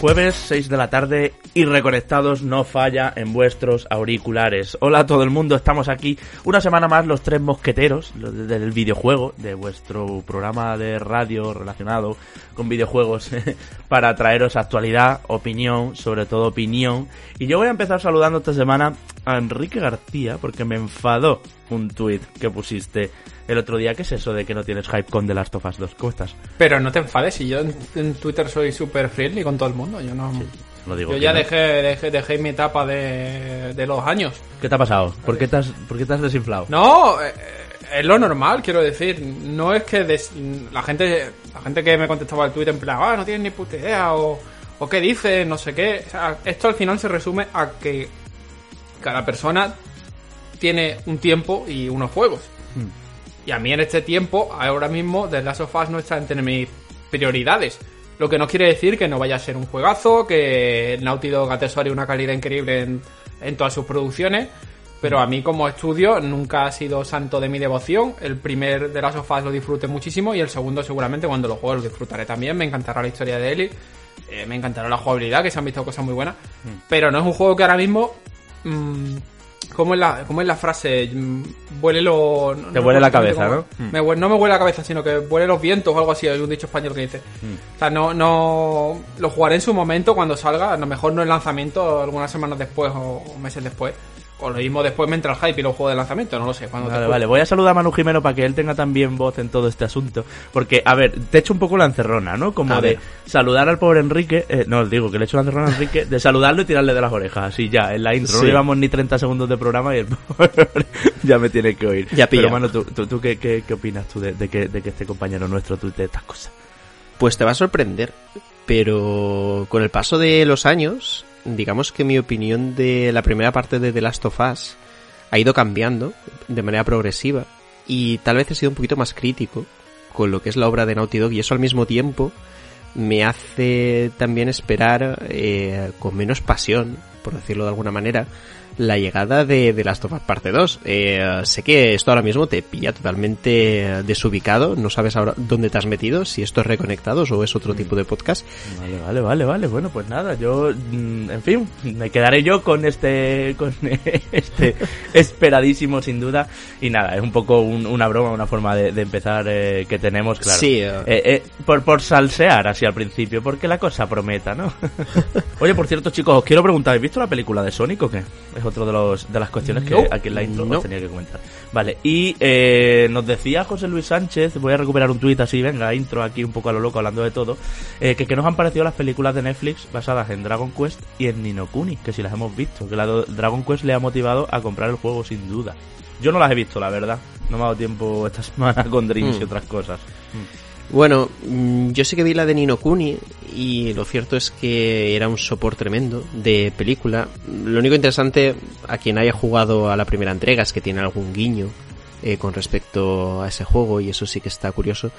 Jueves 6 de la tarde y reconectados no falla en vuestros auriculares. Hola a todo el mundo, estamos aquí una semana más los tres mosqueteros del videojuego, de vuestro programa de radio relacionado con videojuegos para traeros actualidad, opinión, sobre todo opinión. Y yo voy a empezar saludando esta semana a Enrique García porque me enfadó un tuit que pusiste el otro día. ¿Qué es eso de que no tienes hype con The Last of Us 2? ¿Cómo estás? Pero no te enfades, si yo en, en Twitter soy súper friendly con todo el mundo. Yo no. Digo yo ya no. dejé, dejé, dejé mi etapa de, de los años. ¿Qué te ha pasado? ¿Por qué te has, por qué te has desinflado? No, eh, es lo normal, quiero decir. No es que des- la gente la gente que me contestaba al Twitter en plan, ah, no tienes ni puta idea, o, o qué dices, no sé qué. O sea, esto al final se resume a que cada persona tiene un tiempo y unos juegos. Y a mí en este tiempo, ahora mismo, The Last of Us no está entre mis prioridades. Lo que no quiere decir que no vaya a ser un juegazo, que Naughty Dog atesore una calidad increíble en, en todas sus producciones. Pero a mí como estudio nunca ha sido santo de mi devoción. El primer de Last of Us lo disfruté muchísimo y el segundo seguramente cuando lo juegue lo disfrutaré también. Me encantará la historia de Ellie. eh, me encantará la jugabilidad, que se han visto cosas muy buenas. Pero no es un juego que ahora mismo... mm, ¿Cómo es la, cómo es la frase? Mm, Vuele lo... no- Te no vuele la cabeza, ¿no? Me no me huele la cabeza, sino que vuele los vientos o algo así. Hay un dicho español que dice. O sea, no, no. Lo jugaré en su momento cuando salga. A lo mejor no en lanzamiento, algunas semanas después o, o meses después. O lo mismo después me entra el hype y lo juego de lanzamiento, no lo sé. Te Vale, vale, voy a saludar a Manu Jimeno para que él tenga también voz en todo este asunto. Porque, a ver, te echo un poco la encerrona, ¿no? Como A de ver. saludar al pobre Enrique, eh, no, os digo que le echo la encerrona a Enrique, de saludarlo y tirarle de las orejas, así ya, en la intro. No Sí. llevamos ni 30 segundos de programa y el pobre ya me tiene que oír. Ya Pero, pilla. Manu, ¿tú, tú, tú qué, qué, qué opinas tú de, de que, de que este compañero nuestro tuite estas cosas? Pues te va a sorprender, pero con el paso de los años, digamos que mi opinión de la primera parte de The Last of Us ha ido cambiando de manera progresiva y tal vez he sido un poquito más crítico con lo que es la obra de Naughty Dog y eso al mismo tiempo me hace también esperar eh, con menos pasión, por decirlo de alguna manera, la llegada de, de Last of Us Parte 2. Eh, sé que esto ahora mismo te pilla totalmente desubicado, no sabes ahora dónde te has metido, si esto es Reconectados o es otro tipo de podcast. Vale, vale, vale, vale. Bueno, pues nada, yo, mm, en fin, me quedaré yo con este, con este esperadísimo, sin duda. Y nada, es un poco un- una broma, una forma de, de empezar eh, que tenemos, claro. Sí, eh. Eh, eh, por, por salsear así al principio, porque la cosa prometa, ¿no? Oye, por cierto, chicos, os quiero preguntar, ¿habéis visto la película de Sonic o qué? Es otro de los de las cuestiones que No. aquí en la intro No. os tenía que comentar. Vale, y eh, nos decía José Luis Sánchez, voy a recuperar un tuit así, venga, intro aquí un poco a lo loco hablando de todo, eh, que, que nos han parecido las películas de Netflix basadas en Dragon Quest y en Nino Kuni, que si las hemos visto, que la Dragon Quest le ha motivado a comprar el juego sin duda. Yo no las he visto, la verdad. No me ha dado tiempo esta semana con Dreams y Mm. otras cosas. Bueno, mm, yo sí que vi la de Nino Kuni y lo cierto es que era un sopor tremendo de película. Lo único interesante a quien haya jugado a la primera entrega es que tiene algún guiño eh, con respecto a ese juego y eso sí que está curioso.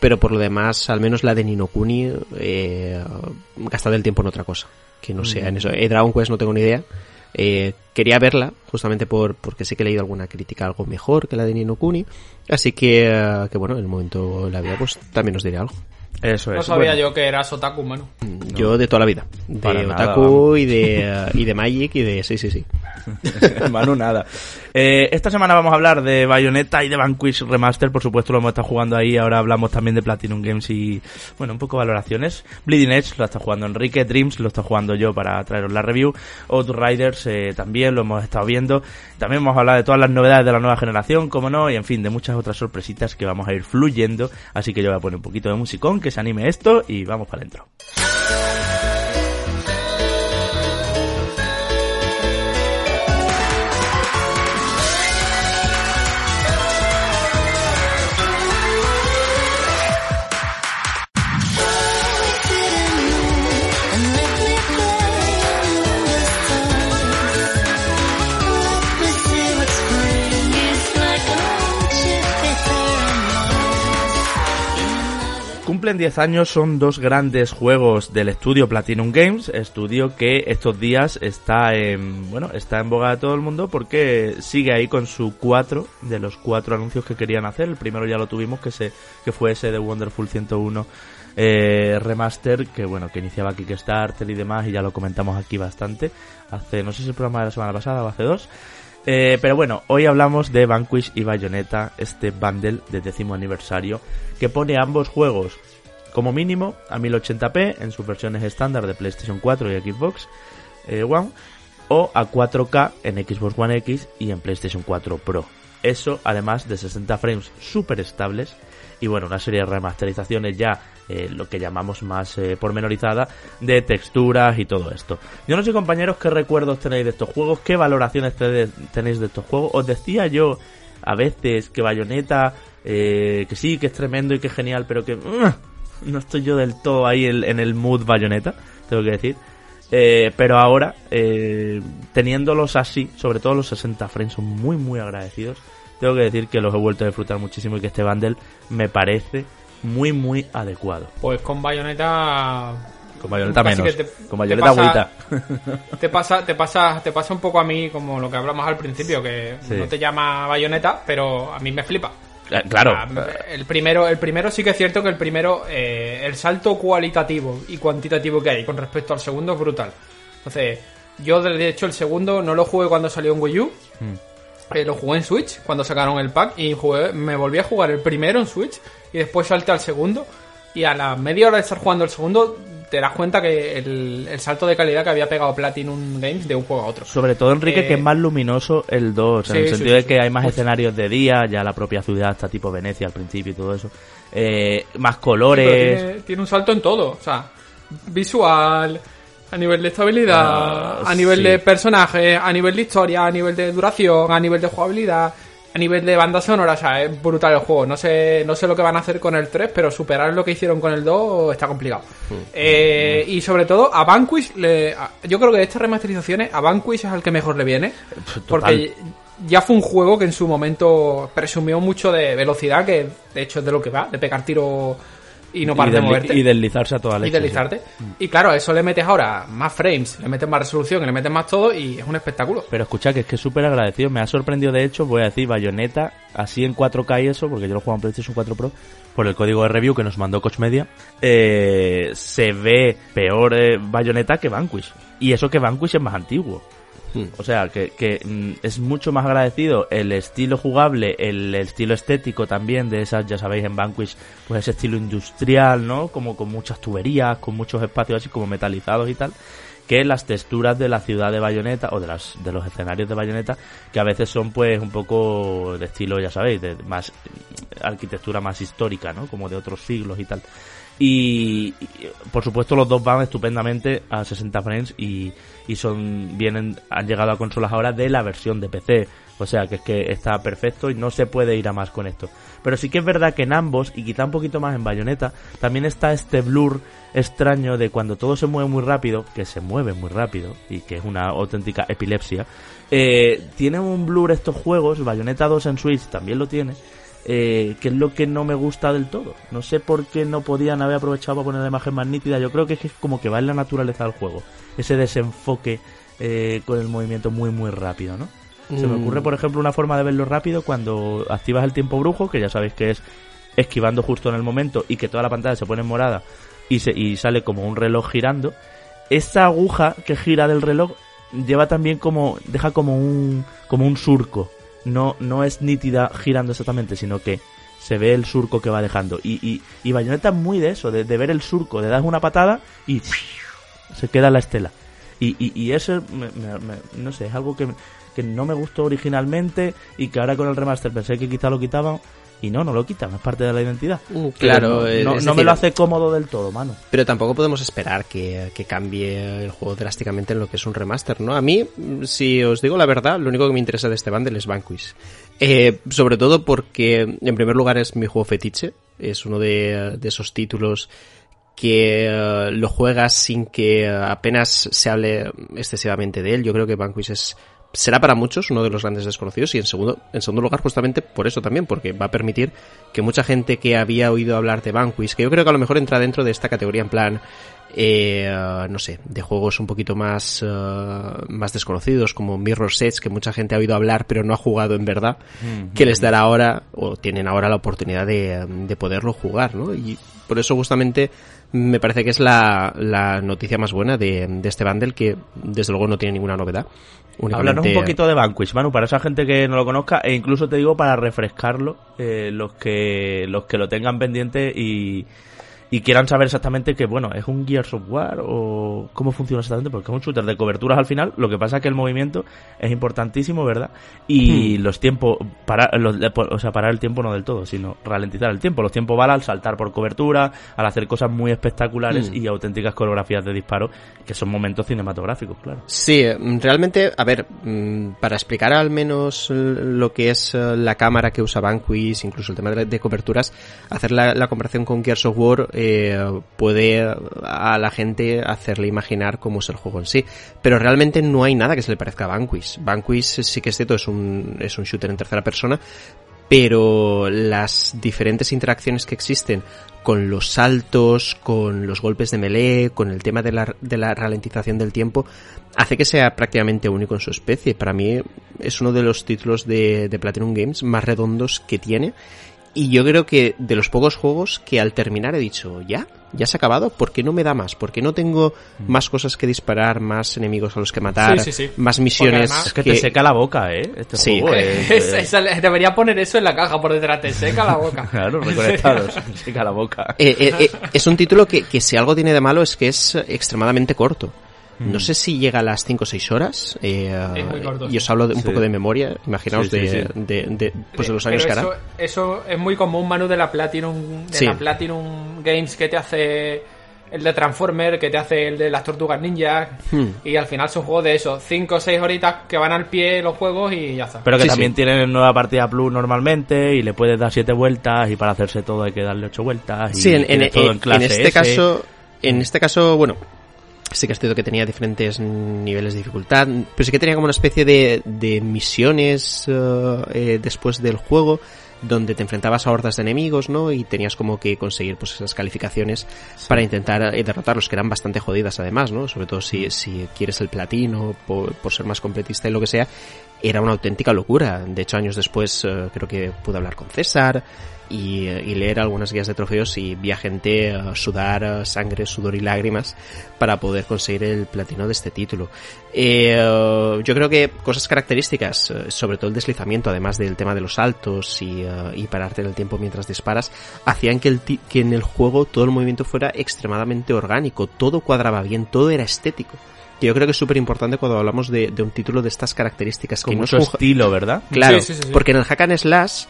Pero por lo demás, al menos la de Nino Kuni, eh, el tiempo en otra cosa. Que no sea en eso. Eh, Dragon Quest no tengo ni idea. Eh, quería verla, justamente por, porque sí que he leído alguna crítica algo mejor que la de Nino Kuni. Así que, eh, que bueno, en el momento de la vida, pues también os diré algo. Eso es. No sabía Bueno, yo que eras otaku, mano. Yo de toda la vida. De Para Otaku y de, eh, y de Magic y de... Sí, sí, sí. Manu, nada. Eh, esta semana vamos a hablar de Bayonetta y de Vanquish Remaster, por supuesto lo hemos estado jugando ahí, ahora hablamos también de Platinum Games y, bueno, un poco valoraciones. Bleeding Edge lo está jugando Enrique, Dreams lo está jugando yo para traeros la review, Outriders eh, también lo hemos estado viendo, también vamos a hablar de todas las novedades de la nueva generación, como no, y en fin, de muchas otras sorpresitas que vamos a ir fluyendo, así que yo voy a poner un poquito de musicón, que se anime esto y vamos para adentro. Cumplen 10 años son dos grandes juegos del estudio Platinum Games, estudio que estos días está en, bueno, está en boga de todo el mundo porque sigue ahí con su cuatro de los cuatro anuncios que querían hacer. El primero ya lo tuvimos que se que fue ese de Wonderful 101 eh, remaster que bueno, que iniciaba Kickstarter y demás y ya lo comentamos aquí bastante hace no sé si el programa de la semana pasada o hace dos. Eh, pero bueno, hoy hablamos de Vanquish y Bayonetta, este bundle de décimo aniversario, que pone ambos juegos como mínimo a 1080p en sus versiones estándar de PlayStation 4 y Xbox eh, One, o a 4K en Xbox One X y en PlayStation 4 Pro. Eso además de 60 frames súper estables y bueno, una serie de remasterizaciones ya, eh, lo que llamamos más eh, pormenorizada, de texturas y todo esto. Yo no sé compañeros qué recuerdos tenéis de estos juegos, qué valoraciones te- tenéis de estos juegos. Os decía yo a veces que Bayonetta, eh, que sí, que es tremendo y que genial, pero que mm, no estoy yo del todo ahí en, en el mood Bayonetta, tengo que decir. Eh, pero ahora, eh, teniéndolos así, sobre todo los 60 frames, son muy, muy agradecidos. Tengo que decir que los he vuelto a disfrutar muchísimo y que este bundle me parece muy, muy adecuado. Pues con Bayonetta. Con Bayonetta casi menos. te- Con te Bayonetta pasa- agüita. Te pasa, te pasa, te pasa un poco a mí como lo que hablamos al principio, que Sí. no te llama Bayonetta, pero a mí me flipa. Eh, Claro. El primero, el primero sí que es cierto que el primero, eh, el salto cualitativo y cuantitativo que hay con respecto al segundo es brutal. Entonces, yo de hecho el segundo no lo jugué cuando salió en Wii U, Mm. eh, lo jugué en Switch cuando sacaron el pack y jugué, me volví a jugar el primero en Switch y después salté al segundo y a la media hora de estar jugando el segundo te das cuenta que el, el salto de calidad que había pegado Platinum Games de un juego a otro. Sobre todo, Enrique, Eh, que es más luminoso el 2, en el sí, sentido sí, de que hay más escenarios de día, ya la propia ciudad está tipo Venecia al principio y todo eso. Eh, más colores. tiene, tiene un salto en todo. O sea, visual, a nivel de estabilidad, Ah, a nivel de personajes, a nivel de historia, a nivel de duración, a nivel de jugabilidad, a nivel de banda sonora. O sea, es brutal el juego. No sé, no sé lo que van a hacer con el 3, pero superar lo que hicieron con el 2 está complicado. Eh, y sobre todo, a Vanquish, le, a- yo creo que de estas remasterizaciones, a Vanquish es el que mejor le viene. Porque ya fue un juego que en su momento presumió mucho de velocidad, que de hecho es de lo que va, de pegar tiro y no parar de moverte. y deslizarse a toda y leche. deslizarte. Y claro, a eso le metes ahora más frames, le metes más resolución, y le metes más todo y es un espectáculo. Pero escucha que es que es súper agradecido. Me ha sorprendido, de hecho, voy a decir, Bayonetta, así en 4K y eso, porque yo lo juego en PlayStation 4 Pro, por el código de review que nos mandó Coach Media, eh, se ve peor eh, Bayonetta que Vanquish. Y eso que Vanquish es más antiguo. O sea, que, que mm, es mucho más agradecido el estilo jugable, el estilo estético también de esas, ya sabéis, en Vanquish, pues ese estilo industrial, ¿no? Como con muchas tuberías, con muchos espacios así como metalizados y tal, que las texturas de la ciudad de Bayonetta o de, las, de los escenarios de Bayonetta, que a veces son pues un poco de estilo, ya sabéis, de más arquitectura más histórica, ¿no? Como de otros siglos y tal. Y, por supuesto los dos van estupendamente a 60 frames y, y son vienen han llegado a consolas ahora de la versión de PC o sea que es que está perfecto y no se puede ir a más con esto. Pero sí que es verdad que en ambos y quizá un poquito más en Bayonetta también está este blur extraño de cuando todo se mueve muy rápido que se mueve muy rápido y que es una auténtica epilepsia eh, tiene un blur estos juegos Bayonetta 2 en Switch también lo tiene eh, que es lo que no me gusta del todo. No sé por qué no podían haber aprovechado para poner la imagen más nítida. Yo creo que es como que va en la naturaleza del juego. Ese desenfoque eh, con el movimiento muy, muy rápido, ¿no? Se me Mm. ocurre, por ejemplo, una forma de verlo rápido cuando activas el tiempo brujo, que ya sabéis que es esquivando justo en el momento y que toda la pantalla se pone en morada y, se, y sale como un reloj girando. Esa aguja que gira del reloj lleva también como, deja como un, como un surco. No, no es nítida girando exactamente, sino que se ve el surco que va dejando. Y, y, y Bayonetta es muy de eso, de, ver el surco, de das una patada y se queda la estela. Y, y, y eso, me- me- me- no sé, es algo que, que no me gustó originalmente y que ahora con el remaster pensé que quizá lo quitaban. Y no, no lo quitan, es parte de la identidad. Mm, claro, eh, no, no me lo hace cómodo del todo, mano. Pero tampoco podemos esperar que, que cambie el juego drásticamente en lo que es un remaster, ¿no? A mí, si os digo la verdad, lo único que me interesa de este bundle es Vanquish. Eh, sobre todo porque, en primer lugar, es mi juego fetiche. Es uno de, de esos títulos que eh, lo juegas sin que eh, apenas se hable excesivamente de él. Yo creo que Vanquish es será para muchos uno de los grandes desconocidos y en segundo, en segundo lugar justamente por eso también, porque va a permitir que mucha gente que había oído hablar de Vanquish, que yo creo que a lo mejor entra dentro de esta categoría en plan, eh, no sé, de juegos un poquito más, eh, más desconocidos como Mirror's Edge, que mucha gente ha oído hablar pero no ha jugado en verdad, que les dará ahora, o tienen ahora la oportunidad de, de poderlo jugar, ¿no? Y por eso justamente me parece que es la, la noticia más buena de, de este bundle que desde luego no tiene ninguna novedad. Háblanos un poquito de Vanquish, Manu, para esa gente que no lo conozca, e incluso te digo para refrescarlo, eh, los que los que lo tengan pendiente y, y quieran saber exactamente que, bueno, ¿es un Gears of War o cómo funciona exactamente? Porque es un shooter de coberturas al final, lo que pasa es que el movimiento es importantísimo, ¿verdad? Y los tiempos, para, los, o sea, parar el tiempo no del todo, sino ralentizar el tiempo. Los tiempos van al saltar por cobertura, al hacer cosas muy espectaculares y auténticas coreografías de disparo, que son momentos cinematográficos, claro. Sí, realmente, a ver, mm, para explicar al menos lo que es eh, la cámara que usa Vanquish, incluso el tema de, de coberturas, hacer la, la comparación con Gears of War eh, puede a la gente hacerle imaginar cómo es el juego en sí. Pero realmente no hay nada que se le parezca a Vanquish. Vanquish sí que es cierto, es un, es un shooter en tercera persona, pero las diferentes interacciones que existen con los saltos, con los golpes de melee, con el tema de la, de la ralentización del tiempo, hace que sea prácticamente único en su especie. Para mí es uno de los títulos de Platinum Games más redondos que tiene. Y yo creo que de los pocos juegos que al terminar he dicho, ya, ya se ha acabado, ¿por qué no me da más? ¿Por qué no tengo más cosas que disparar, más enemigos a los que matar, Sí, sí, sí. más misiones? además- Es que, te seca la boca, ¿eh? Este Sí. juego es- Es- es- debería poner eso en la caja por detrás, te seca la boca. Claro, reconectados. seca la boca. Eh, eh, eh, es un título que, que si algo tiene de malo es que es extremadamente corto. Mm. No sé si llega a las 5 o 6 horas. eh, Es muy corto, y os hablo de un Sí. poco de memoria. Imaginaos Sí, sí, de, sí. de- de- pues de los años Pero que hará. eso, eso es muy común, Manu, de la Platinum, de Sí. la Platinum Games que te hace el de Transformer, que te hace el de las Tortugas Ninja. Hmm. Y al final son juegos de eso, 5 o 6 horitas que van al pie los juegos y ya está. Pero que Sí, también sí. tienen nueva partida plus normalmente y le puedes dar siete vueltas y para hacerse todo hay que darle ocho vueltas. Y Sí, en, en- tienes todo en- clase en este S. caso, en este caso, bueno, sí que es cierto que tenía diferentes niveles de dificultad, pero sí que tenía como una especie de, de misiones eh, eh, después del juego donde te enfrentabas a hordas de enemigos, ¿no? Y tenías como que conseguir pues esas calificaciones para intentar eh, derrotarlos, que eran bastante jodidas además, ¿no? Sobre todo si, si quieres el platino, por, por ser más completista y lo que sea, era una auténtica locura. De hecho, años después eh, creo que pude hablar con César y, y leer algunas guías de trofeos y vi a gente sudar sangre, sudor y lágrimas para poder conseguir el platino de este título. Eh, yo creo que cosas características, eh, sobre todo el deslizamiento, además del tema de los saltos y, eh, y pararte en el tiempo mientras disparas, hacían que, el que en el juego todo el movimiento fuera extremadamente orgánico, todo cuadraba bien, todo era estético. Que yo creo que es súper importante cuando hablamos de, de un título de estas características. Con que no es mucho un estilo, ¿verdad? Claro, Sí, sí, sí, sí. porque en el hack and slash,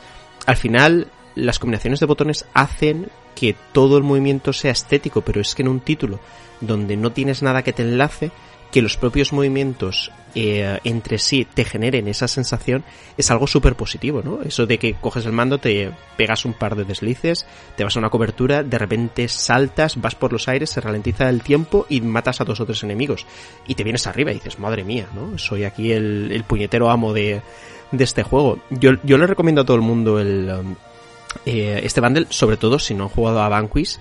al final, las combinaciones de botones hacen que todo el movimiento sea estético, pero es que en un título donde no tienes nada que te enlace, que los propios movimientos eh, entre sí te generen esa sensación, es algo súper positivo, ¿no? Eso de que coges el mando, te pegas un par de deslices, te vas a una cobertura, de repente saltas, vas por los aires, se ralentiza el tiempo y matas a dos o tres enemigos. Y te vienes arriba y dices, madre mía, ¿no? Soy aquí el, el puñetero amo de, de este juego. Yo, yo le recomiendo a todo el mundo el, um, eh, este bundle, sobre todo si no han jugado a Vanquish,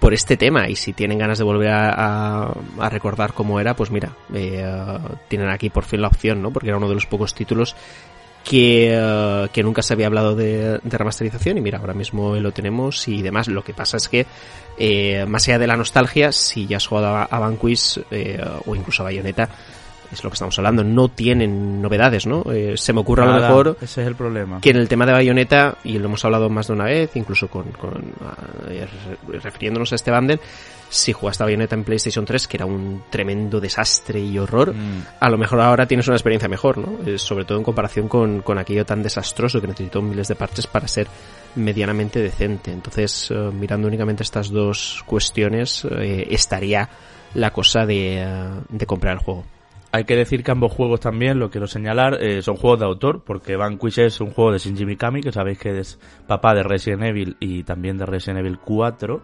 por este tema y si tienen ganas de volver a, a- recordar cómo era, pues mira, eh, tienen aquí por fin la opción, ¿no? Porque era uno de los pocos títulos que, eh, que nunca se había hablado de, remasterización y mira, ahora mismo lo tenemos y demás. Lo que pasa es que, eh, más allá de la nostalgia, si ya has jugado a, a eh, o incluso a Bayonetta, es lo que estamos hablando, no tienen novedades, ¿no? Eh, se me ocurre a lo mejor Ese es el problema. que en el tema de Bayonetta, y lo hemos hablado más de una vez, incluso con, con eh, re- refiriéndonos a este bundle, si jugaste a Bayonetta en PlayStation 3, que era un tremendo desastre y horror, Mm. a lo mejor ahora tienes una experiencia mejor, ¿no? Eh, sobre todo en comparación con, con aquello tan desastroso que necesitó miles de parches para ser medianamente decente. Entonces, eh, mirando únicamente estas dos cuestiones, eh, estaría la cosa de, eh, de comprar el juego. Hay que decir que ambos juegos también, lo quiero señalar, eh, son juegos de autor, porque Vanquish es un juego de Shinji Mikami, que sabéis que es papá de Resident Evil y también de Resident Evil 4.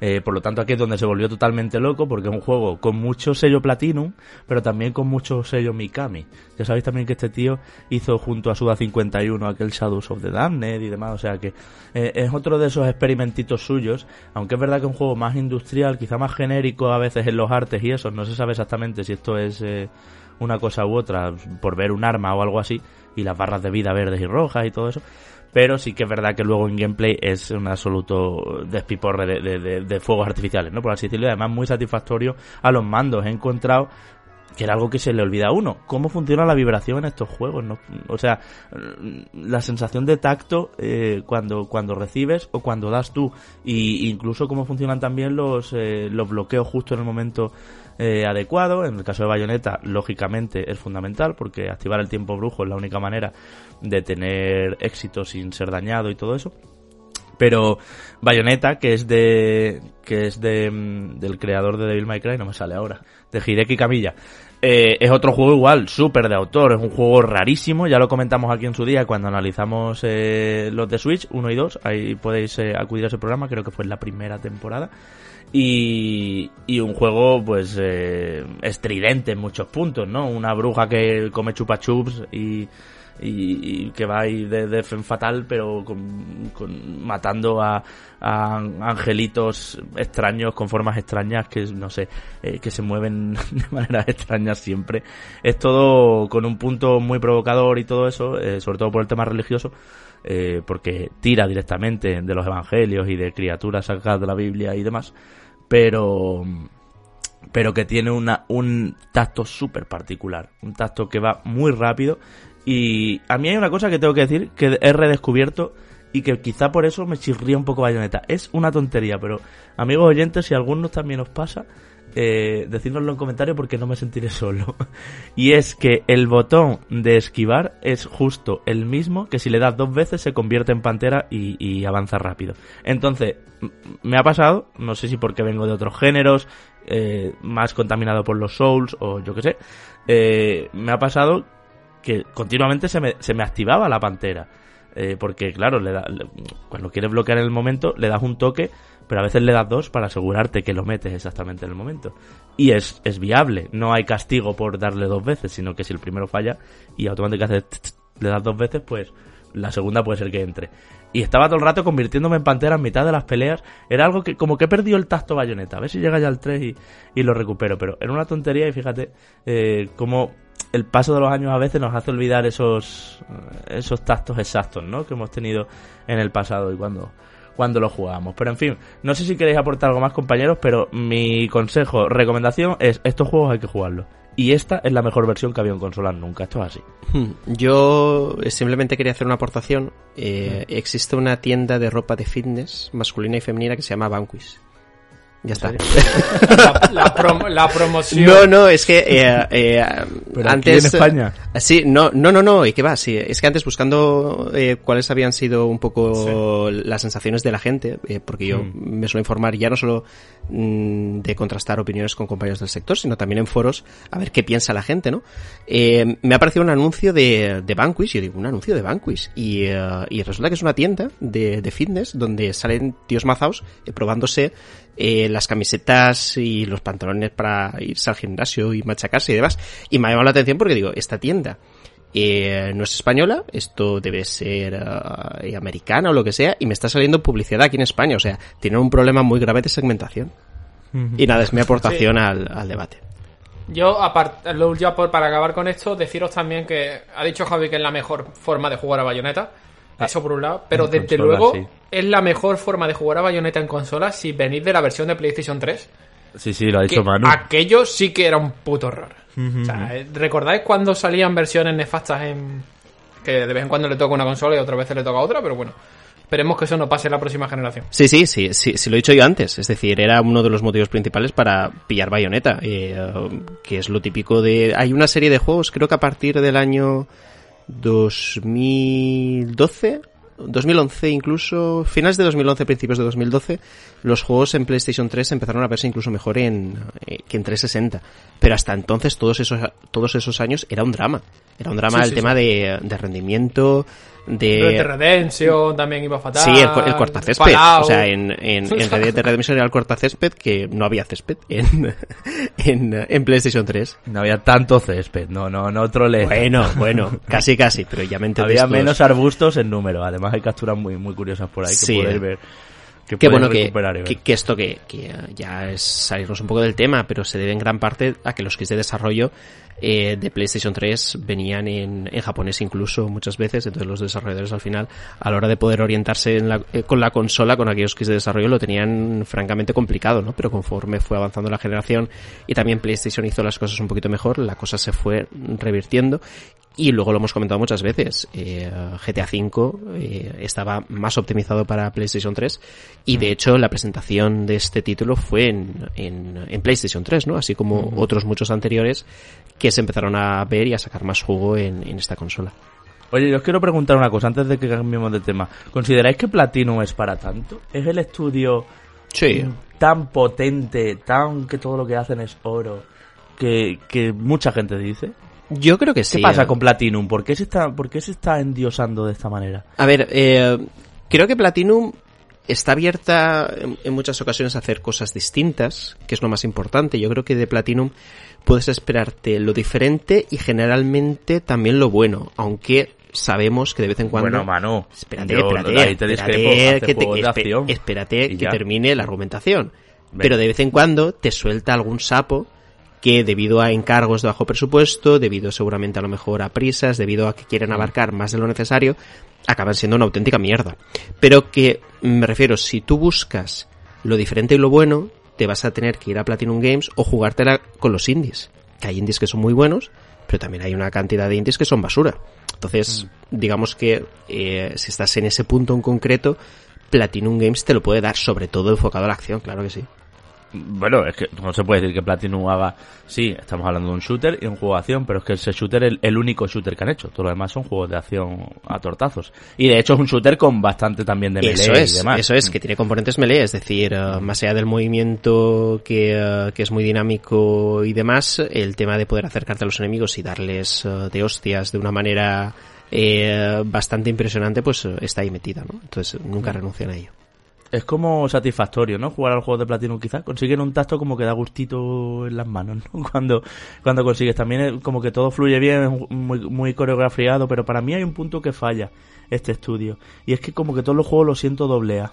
Eh, por lo tanto, aquí es donde se volvió totalmente loco, porque es un juego con mucho sello Platinum, pero también con mucho sello Mikami. Ya sabéis también que este tío hizo junto a Suda 51 aquel Shadows of the Damned y demás, o sea que eh, es otro de esos experimentitos suyos, aunque es verdad que es un juego más industrial, quizá más genérico a veces en los artes y eso, no se sabe exactamente si esto es eh, una cosa u otra, por ver un arma o algo así, y las barras de vida verdes y rojas y todo eso pero sí que es verdad que luego en gameplay es un absoluto despiporre de, de, fuegos artificiales, ¿no? Por así decirlo, y además muy satisfactorio a los mandos. He encontrado que era algo que se le olvida a uno. ¿Cómo funciona la vibración en estos juegos? ¿no? O sea, la sensación de tacto eh, cuando, cuando recibes o cuando das tú. Y incluso cómo funcionan también los, eh, los bloqueos justo en el momento eh, adecuado. En el caso de Bayonetta, lógicamente es fundamental porque activar el tiempo brujo es la única manera de tener éxito sin ser dañado y todo eso. Pero Bayonetta, que es de que es de mm, del creador de Devil May Cry, no me sale ahora, de Hideki Kamiya. Eh, es otro juego igual, súper de autor, es un juego rarísimo, ya lo comentamos aquí en su día cuando analizamos eh, los de Switch 1 y 2, ahí podéis eh, acudir a ese programa, creo que fue en la primera temporada. Y, un juego pues eh, estridente en muchos puntos, ¿no? Una bruja que come chupa chups y, y, que va ahí de, de fatal, pero con, con- matando a, a angelitos extraños con formas extrañas que no sé, eh, que se mueven de maneras extrañas siempre. Es todo con un punto muy provocador y todo eso, eh, sobre todo por el tema religioso. Eh, porque tira directamente de los evangelios y de criaturas sacadas de la Biblia y demás, pero pero que tiene una, un tacto súper particular, un tacto que va muy rápido y a mí hay una cosa que tengo que decir que he redescubierto y que quizá por eso me chirría un poco Bayonetta. Es una tontería, pero amigos oyentes, si a algunos también os pasa, eh, en comentarios porque no me sentiré solo. y es que el botón de esquivar es justo el mismo que si le das dos veces se convierte en pantera y, avanza rápido. Entonces, me ha pasado, no sé si porque vengo de otros géneros, eh, más contaminado por los souls o yo qué sé, eh, me ha pasado que continuamente se me, se me activaba la pantera. Eh, porque claro, le- cuando quieres bloquear en el momento, le das un toque, pero a veces le das dos para asegurarte que lo metes exactamente en el momento. Y es, es viable, no hay castigo por darle dos veces, sino que si el primero falla y automáticamente le das dos veces, pues la segunda puede ser que entre. Y estaba todo el rato convirtiéndome en pantera en mitad de las peleas. Era algo que como que he perdido el tacto bayoneta. A ver si llega ya al 3 y, y lo recupero. Pero era una tontería y fíjate eh, cómo el paso de los años a veces nos hace olvidar esos, esos tactos exactos, ¿no? Que hemos tenido en el pasado y cuando, cuando lo jugábamos. Pero en fin, no sé si queréis aportar algo más, compañeros, pero mi consejo, recomendación es estos juegos hay que jugarlos. Y esta es la mejor versión que había en consolas nunca. Esto es así. Hmm. Yo eh, simplemente quería hacer una aportación. Eh, Existe una tienda de ropa de fitness masculina y femenina que se llama Vanquish. Ya está. La, la prom- la promoción. No, no, es que eh, eh, Pero aquí antes en España. eh, Sí, no, no, no, no, y qué va, sí, es que antes buscando eh, cuáles habían sido un poco las sensaciones de la gente, eh, porque yo Mm. me suelo informar ya no solo mm, de contrastar opiniones con compañeros del sector, sino también en foros a ver qué piensa la gente, ¿no? Eh, me ha aparecido un anuncio de, de Vanquish, y yo digo, un anuncio de Vanquish, y, y resulta que es una tienda de, de fitness donde salen tíos mazaos eh, probándose eh, las camisetas y los pantalones para irse al gimnasio y machacarse y demás. Y me ha llamado la atención porque digo, esta tienda eh, no es española, esto debe ser eh, americana o lo que sea, y me está saliendo publicidad aquí en España. O sea, tienen un problema muy grave de segmentación. Y nada, es mi aportación al, al debate. Yo, aparte, lo- por, para acabar con esto, deciros también que ha dicho Javi que es la mejor forma de jugar a Bayonetta. Eso por un lado. Pero desde consola, luego, sí. Es la mejor forma de jugar a Bayonetta en consola si venís de la versión de PlayStation 3. Sí, sí, lo ha dicho Manu. aquello sí que era un puto horror. O sea, eh, ¿recordáis cuando salían versiones nefastas en. que de vez en cuando le toca una consola y otras veces le toca otra? Pero bueno, esperemos que eso no pase en la próxima generación. Sí, sí, sí, sí, sí, lo he dicho yo antes. Es decir, era uno de los motivos principales para pillar Bayonetta, eh, que es lo típico de... Hay una serie de juegos, creo que a partir del año 2012 2011 incluso, finales de 2011, principios de 2012, los juegos en PlayStation 3 empezaron a verse incluso mejor en, eh, que en 360. Pero hasta entonces, todos esos, todos esos años, era un drama. Era un drama Sí, el sí, tema de, de rendimiento, de... Red Dead Redemption también iba fatal. Sí, el, el cortacésped. Fallout. O sea, en, en, en Red Dead Redemption era el cortacésped que no había césped en, en, en PlayStation 3. No había tanto césped, no, no, no trolees. Bueno, bueno, casi casi, pero ya me entendéis Había menos arbustos en número. Además hay capturas muy, muy curiosas por ahí que Sí. podéis ver. Que, Qué podéis bueno que, que, que esto que, que ya es salirnos un poco del tema, pero se debe en gran parte a que los kits de desarrollo eh, de PlayStation 3 venían en, en japonés incluso muchas veces, entonces los desarrolladores al final, a la hora de poder orientarse en la- eh, con la consola, con aquellos kits de desarrollo, lo tenían francamente complicado, ¿no? Pero conforme fue avanzando la generación y también PlayStation hizo las cosas un poquito mejor, la cosa se fue revirtiendo y luego lo hemos comentado muchas veces, eh, GTA V eh, estaba más optimizado para PlayStation 3 y de hecho la presentación de este título fue en, en, en PlayStation 3, ¿no? Así como otros muchos anteriores que se empezaron a ver y a sacar más juego en, en esta consola. Oye, yo os quiero preguntar una cosa antes de que cambiemos de tema. ¿Consideráis que Platinum es para tanto? ¿Es el estudio Sí. tan potente, tan que todo lo que hacen es oro, que, que mucha gente dice? Yo creo que ¿Qué sí. pasa eh. con Platinum? ¿Por qué, se está, ¿Por qué se está endiosando de esta manera? A ver, eh, creo que Platinum está abierta en, en muchas ocasiones a hacer cosas distintas, que es lo más importante. Yo creo que de Platinum puedes esperarte lo diferente y generalmente también lo bueno, aunque sabemos que de vez en cuando... Bueno, Manu, Espérate, yo espérate, ahí te espérate, que te- espérate Y que termine la argumentación. Venga. Pero de vez en cuando te suelta algún sapo que debido a encargos de bajo presupuesto, debido seguramente a lo mejor a prisas, debido a que Mm. quieren abarcar más de lo necesario, acaban siendo una auténtica mierda. Pero que, me refiero, si tú buscas lo diferente y lo bueno, te vas a tener que ir a Platinum Games o jugártela con los indies. Que hay indies que son muy buenos, pero también hay una cantidad de indies que son basura. Entonces, digamos que eh, si estás en ese punto en concreto, Platinum Games te lo puede dar, sobre todo enfocado a la acción, claro que sí. Bueno, es que no se puede decir que Platinum haga... Sí, estamos hablando de un shooter y un juego de acción, pero es que ese shooter es el, el único shooter que han hecho. Todo lo demás son juegos de acción a tortazos. Y de hecho es un shooter con bastante también de melee Eso y es, demás. eso es, que tiene componentes melee, es decir, eh, más allá del movimiento que, eh, que es muy dinámico y demás, el tema de poder acercarte a los enemigos y darles eh, de hostias de una manera eh, bastante impresionante, pues está ahí metida, ¿no? Entonces nunca renuncian a ello. Es como satisfactorio, ¿no? Jugar al juego de Platinum quizás. Consiguen un tacto como que da gustito en las manos, ¿no? Cuando, cuando consigues. También es como que todo fluye bien, es muy, muy coreografiado, pero para mí hay un punto que falla este estudio. Y es que como que todos los juegos lo siento doble A.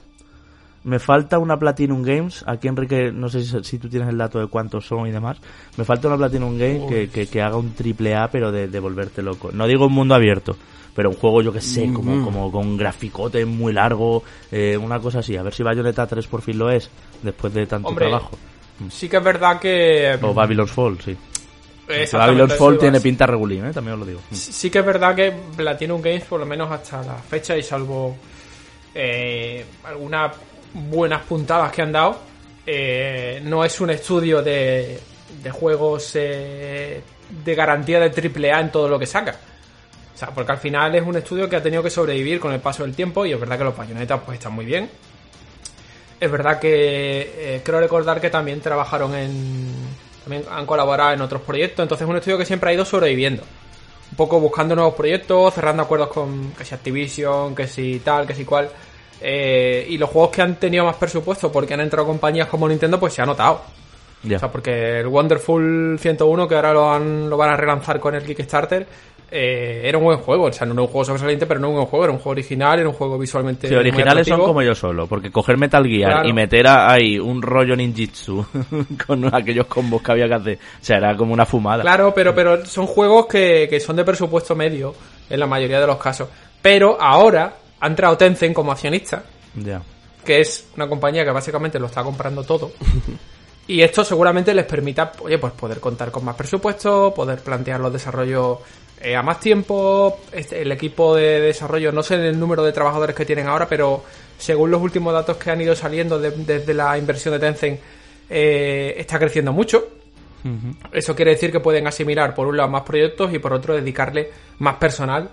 Me falta una Platinum Games. Aquí, Enrique, no sé si, si tú tienes el dato de cuántos son y demás. Me falta una Platinum Games que, que, que haga un triple A, pero de, de volverte loco. No digo un mundo abierto, pero un juego, yo que sé, como, como con graficote muy largo, eh, una cosa así. A ver si Bayonetta 3 por fin lo es, después de tanto Hombre, trabajo. Sí que es verdad que... O Babylon's Fall, sí. Babylon's Fall tiene pinta regulín, ¿eh? también os lo digo. Sí sí que es verdad que Platinum Games, por lo menos hasta la fecha, y salvo eh, algunas buenas puntadas que han dado, eh, no es un estudio de, de juegos eh, de garantía de AAA en todo lo que saca. O sea, porque al final es un estudio que ha tenido que sobrevivir con el paso del tiempo y es verdad que los bayonetas pues están muy bien. Es verdad que eh, creo recordar que también trabajaron en... También han colaborado en otros proyectos, entonces es un estudio que siempre ha ido sobreviviendo un poco buscando nuevos proyectos, cerrando acuerdos con que si Activision, que si tal, que si cual. Eh, y los juegos que han tenido más presupuesto porque han entrado compañías como Nintendo, pues se ha notado. O sea, porque el Wonderful 101, que ahora lo, han, lo van a relanzar con el Kickstarter, eh, era un buen juego. O sea, no era un juego sobresaliente, pero no un buen juego. Era un juego original, era un juego visualmente. Sí, originales son como yo solo, porque coger Metal Gear Claro. y meter ahí un rollo ninjitsu con aquellos combos que había que hacer, o sea, era como una fumada. Claro, pero, pero son juegos que, que son de presupuesto medio en la mayoría de los casos. Pero ahora ha entrado Tencent como accionista, Ya. que es una compañía que básicamente lo está comprando todo. Y esto seguramente les permita, oye, pues poder contar con más presupuesto, poder plantear los desarrollos eh, a más tiempo. Este- el equipo de desarrollo, no sé el número de trabajadores que tienen ahora, pero según los últimos datos que han ido saliendo de- desde la inversión de Tencent, eh, está creciendo mucho. Eso quiere decir que pueden asimilar por un lado más proyectos y por otro dedicarle más personal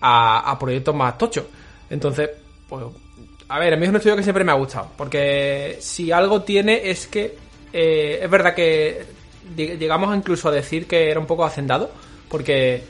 a, a proyectos más tochos. Entonces, pues, a ver, a mí es un estudio que siempre me ha gustado, porque si algo tiene es que eh, es verdad que llegamos incluso a decir que era un poco hacendado, porque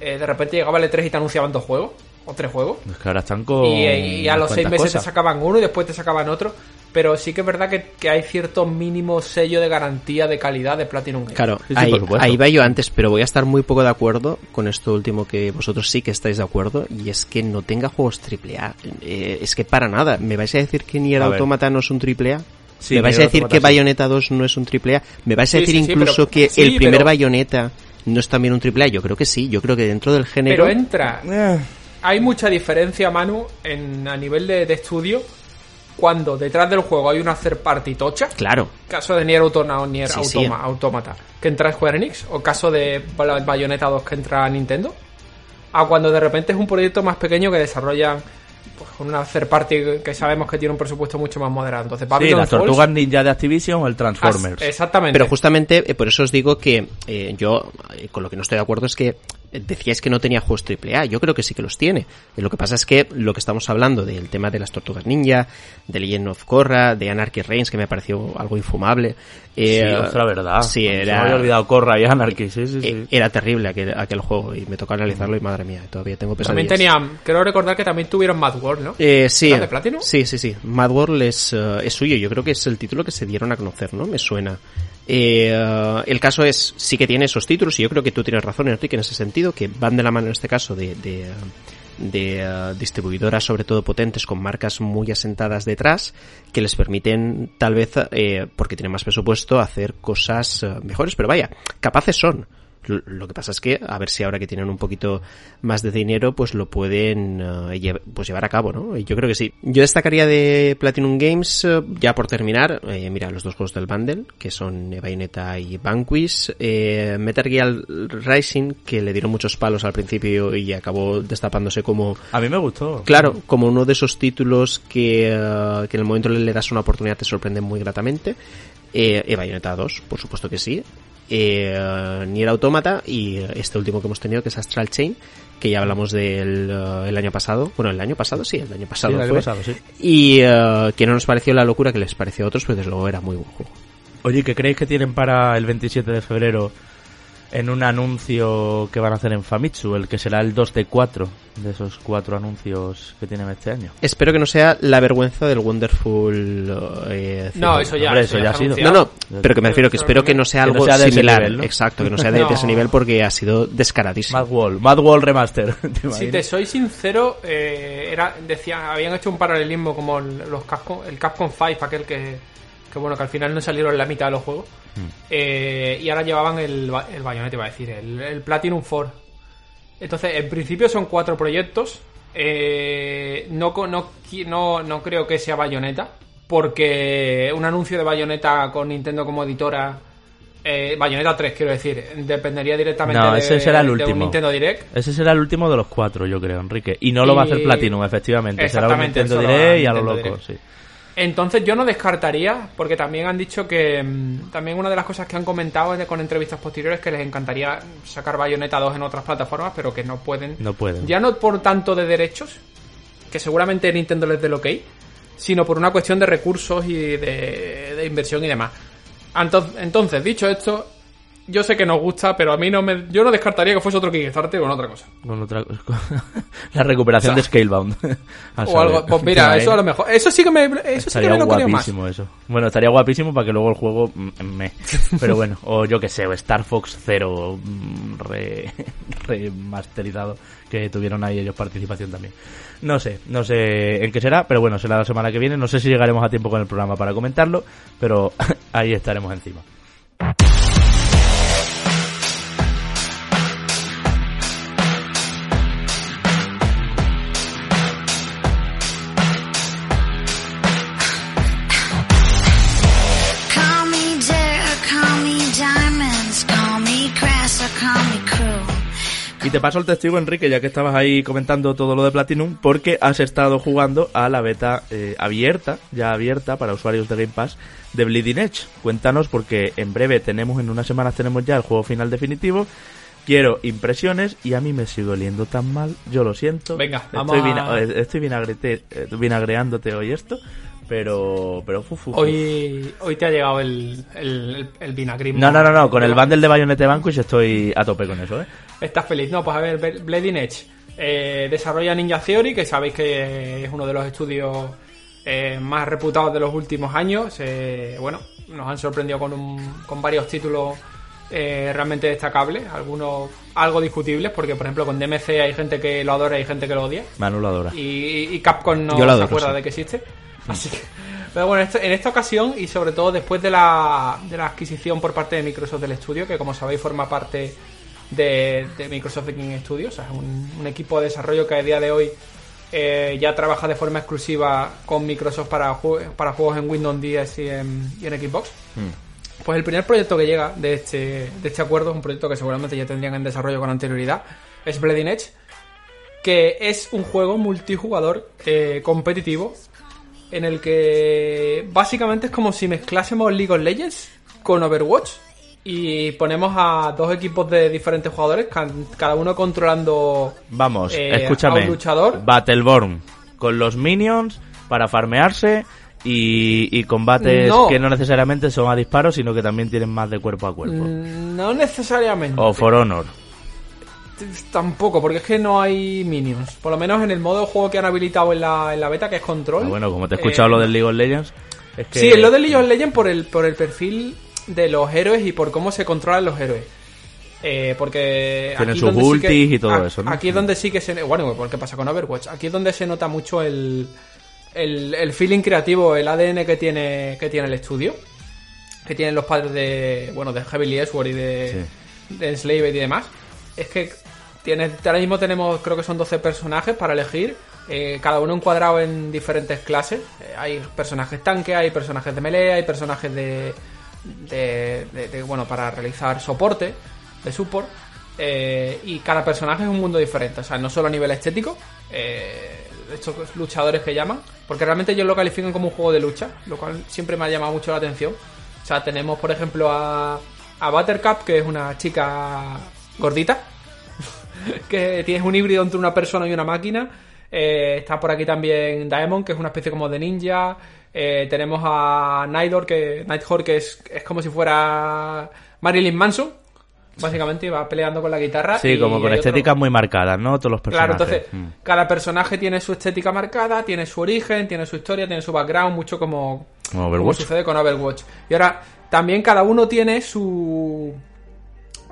eh, de repente llegaba el E3 y te anunciaban dos juegos, o tres juegos, Es que ahora están con. y, y a los seis meses cosas. te sacaban uno y después te sacaban otro. Pero sí que es verdad que, que hay cierto mínimo sello de garantía de calidad de Platinum Games. Claro, Sí, ahí, por supuesto. ahí va yo antes, pero voy a estar muy poco de acuerdo con esto último que vosotros sí que estáis de acuerdo, y es que no tenga juegos AAA. Eh, es que para nada. ¿Me vais a decir que A ver. Automata no es un AAA? Sí, ¿Me vais a decir que. Bayonetta 2 no es un AAA? ¿Me vais a Sí, decir sí, sí, incluso pero- que sí, el primer pero- Bayonetta no es también un AAA? Yo creo que sí, yo creo que dentro del género... Pero entra. Eh, Hay mucha diferencia, Manu, en, a nivel de, de estudio, cuando detrás del juego hay una third party tocha. Claro, Caso de Nier Automata o Nier Sí, sí. Automa- Automata, que entra Square Enix, o caso de Bay- Bayonetta 2 que entra Nintendo, a cuando de repente es un proyecto más pequeño que desarrollan pues, con una third party que sabemos que tiene un presupuesto mucho más moderado. Entonces, Sí, las Falls- tortugas ninja de Activision o el Transformers. As- Exactamente. Pero justamente eh, por eso os digo que eh, yo eh, con lo que no estoy de acuerdo es que decíais que no tenía juegos AAA. Yo creo que sí que los tiene. Eh, lo que pasa es que lo que estamos hablando del tema de las tortugas ninja, de Legend of Korra, de Anarchy Reigns, que me pareció algo infumable. eh, sí, ostras, verdad. Sí, Se me era, había olvidado Corra y Anarchy, sí, sí, sí. eh, era terrible aquel, aquel juego y me tocó analizarlo y madre mía, todavía tengo también pesadillas. tenían, creo recordar que también tuvieron Mad World, ¿no? Eh, sí, ¿Era de Platinum? sí, sí, sí. Mad World es, eh, es suyo. Yo creo que es el título que se dieron a conocer, ¿no? Me suena. Eh, el caso es, sí que tiene esos títulos y yo creo que tú tienes razón, Enrique, en ese sentido, que van de la mano en este caso de, de, de, eh, distribuidoras sobre todo potentes con marcas muy asentadas detrás que les permiten tal vez, eh, porque tienen más presupuesto, hacer cosas eh, mejores, pero vaya, capaces son. Lo que pasa es que, a ver si ahora que tienen un poquito más de dinero, pues lo pueden eh, lle- pues llevar a cabo, ¿no? Y yo creo que sí. Yo destacaría de Platinum Games, eh, ya por terminar, eh, mira, los dos juegos del bundle, que son Bayonetta y Vanquish, eh, Metal Gear Rising, que le dieron muchos palos al principio y acabó destapándose como A mí me gustó. Claro, como uno de esos títulos que, eh, que en el momento le, das una oportunidad te sorprenden muy gratamente. Eh, eh, Bayonetta 2, por supuesto que sí. Eh, Nier Automata y este último que hemos tenido que es Astral Chain, que ya hablamos del eh, el año pasado. Bueno, el año pasado sí, el año pasado Sí, el año fue. pasado, sí. Y eh, que no nos pareció la locura que les pareció a otros, pero desde luego era muy buen juego. Oye, ¿qué creéis que tienen para el 27 de febrero en un anuncio que van a hacer en Famitsu? El que será el 2 de 4 de esos cuatro anuncios que tienen este año. Espero que no sea la vergüenza del Wonderful. eh, No, eso ya, Hombre, eso ya ha sido. No, anunciado. no, pero que me refiero que espero que no sea Que no algo sea similar. nivel, ¿no? Exacto, que no sea de, de ese nivel porque ha sido descaradísimo. Mad Wall, Mad Wall Remaster. ¿te Si te soy sincero, eh, era, decía, habían hecho un paralelismo como los Capcom, el Capcom 5, aquel que, que bueno, que al final no salieron la mitad de los juegos. Eh, y ahora llevaban el, el Bayonetta, iba a decir, el, el Platinum 4. Entonces, en principio son cuatro proyectos. Eh, no, no, no, no creo que sea Bayonetta, porque un anuncio de Bayonetta con Nintendo como editora, eh, Bayonetta 3 quiero decir, dependería directamente No, de, será el de un. Nintendo Direct. Ese será el último de los cuatro, yo creo, Enrique. Y no lo va a hacer Platinum, efectivamente. Será un Nintendo Direct y a lo loco, sí. Entonces yo no descartaría, porque también han dicho que mm, también una de las cosas que han comentado en- con entrevistas posteriores es que les encantaría sacar Bayonetta 2 en otras plataformas, pero que no pueden. No pueden. Ya no por tanto de derechos, que seguramente Nintendo les dé el ok, sino por una cuestión de recursos y de, de inversión y demás. Entonces, dicho esto, yo sé que nos gusta, pero a mí no me. Yo no descartaría que fuese otro Kickstarter con otra cosa. Con otra- la recuperación O sea, de Scalebound. O algo. Pues mira, ¿Te eso a lo mejor. Eso sí que me. Eso sí que Estaría me lo creo más. guapísimo eso. Bueno, estaría guapísimo para que luego el juego me. Pero bueno, o yo que sé, o Star Fox Zero mm, re, remasterizado que tuvieron ahí ellos participación también. No sé, no sé en qué será, pero bueno, será la semana que viene. No sé si llegaremos a tiempo con el programa para comentarlo, pero ahí estaremos encima. Y te paso el testigo, Enrique, ya que estabas ahí comentando todo lo de Platinum, porque has estado jugando a la beta eh, abierta, ya abierta para usuarios de Game Pass, de Bleeding Edge. Cuéntanos, porque en breve tenemos, en unas semanas tenemos ya el juego final definitivo. quiero impresiones y a mí me sigue oliendo tan mal, yo lo siento. Venga, vamos estoy, a- vina- eh, estoy vinagrete- eh, vinagreándote hoy esto, pero... pero fu, fu, fu. Hoy, hoy te ha llegado el, el, el, el vinagrismo. No, no, no, no, con el bundle de Bayonetta Banco y estoy a tope con eso, ¿eh? Estás feliz. No, pues a ver, Bl- Bleeding Edge. Eh, desarrolla Ninja Theory, que sabéis que es uno de los estudios eh, más reputados de los últimos años. Eh, bueno, nos han sorprendido con, un- con varios títulos eh, realmente destacables, algunos algo discutibles, porque por ejemplo con DMC hay gente que lo adora y hay gente que lo odia. Manu lo adora. Y, y Capcom no Yo lo se adoro, acuerda sí. de que existe. Así que. Pero bueno, en esta ocasión y sobre todo después de la, de la adquisición por parte de Microsoft del estudio, que como sabéis forma parte de, de Microsoft Game Studios, o sea, un, un equipo de desarrollo que a día de hoy eh, ya trabaja de forma exclusiva con Microsoft para, jue- para juegos en Windows 10 y en, y en Xbox. Pues el primer proyecto que llega de este, de este acuerdo es un proyecto que seguramente ya tendrían en desarrollo con anterioridad. Es Bleeding Edge, que es un juego multijugador eh, competitivo en el que básicamente es como si mezclásemos League of Legends con Overwatch y ponemos a dos equipos de diferentes jugadores, cada uno controlando Vamos, eh, a escúchame. un luchador. Battleborn con los minions para farmearse y, y combates No. que no necesariamente son a disparos, sino que también tienen más de cuerpo a cuerpo. Mm, No necesariamente. O For Honor. Tampoco, porque es que no hay minions. Por lo menos en el modo de juego que han habilitado en la, en la beta, que es control. Ah, bueno, como te he escuchado eh, lo del League of Legends, es que... Sí, es lo de League of Legends por el, por el perfil de los héroes y por cómo se controlan los héroes. Eh, porque Tienen aquí sus donde sí y todo a- eso, ¿no? Aquí es donde sí que se... Bueno, porque pasa con Overwatch. Aquí es donde se nota mucho el, el, el feeling creativo, el ADN que tiene, que tiene el estudio. Que tienen los padres de... Bueno, de Heavy Sword y de, de Enslaved y demás. Es que tienes, ahora mismo tenemos, creo que son 12 personajes para elegir. eh, cada uno encuadrado en diferentes clases. Eh, hay personajes tanque, hay personajes de melee, hay personajes de, de, de- bueno, para realizar soporte, de support. eh, y cada personaje es un mundo diferente. O sea, no solo a nivel estético, eh, estos luchadores que llaman, porque realmente ellos lo califican como un juego de lucha, lo cual siempre me ha llamado mucho la atención. O sea, tenemos, por ejemplo, a, a Buttercup, que es una chica gordita, que tienes un híbrido entre una persona y una máquina. Eh, está por aquí también Daemon, que es una especie como de ninja. Eh, tenemos a Nighthawk, que, Nighthawk, que es, es como si fuera Marilyn Manson. Básicamente va peleando con la guitarra. Sí, y como con otro- estéticas muy marcadas, ¿no? Todos los Claro, personajes. entonces, Mm. cada personaje tiene su estética marcada, tiene su origen, tiene su historia, tiene su background, mucho como, Como sucede con Overwatch. Y ahora, también cada uno tiene su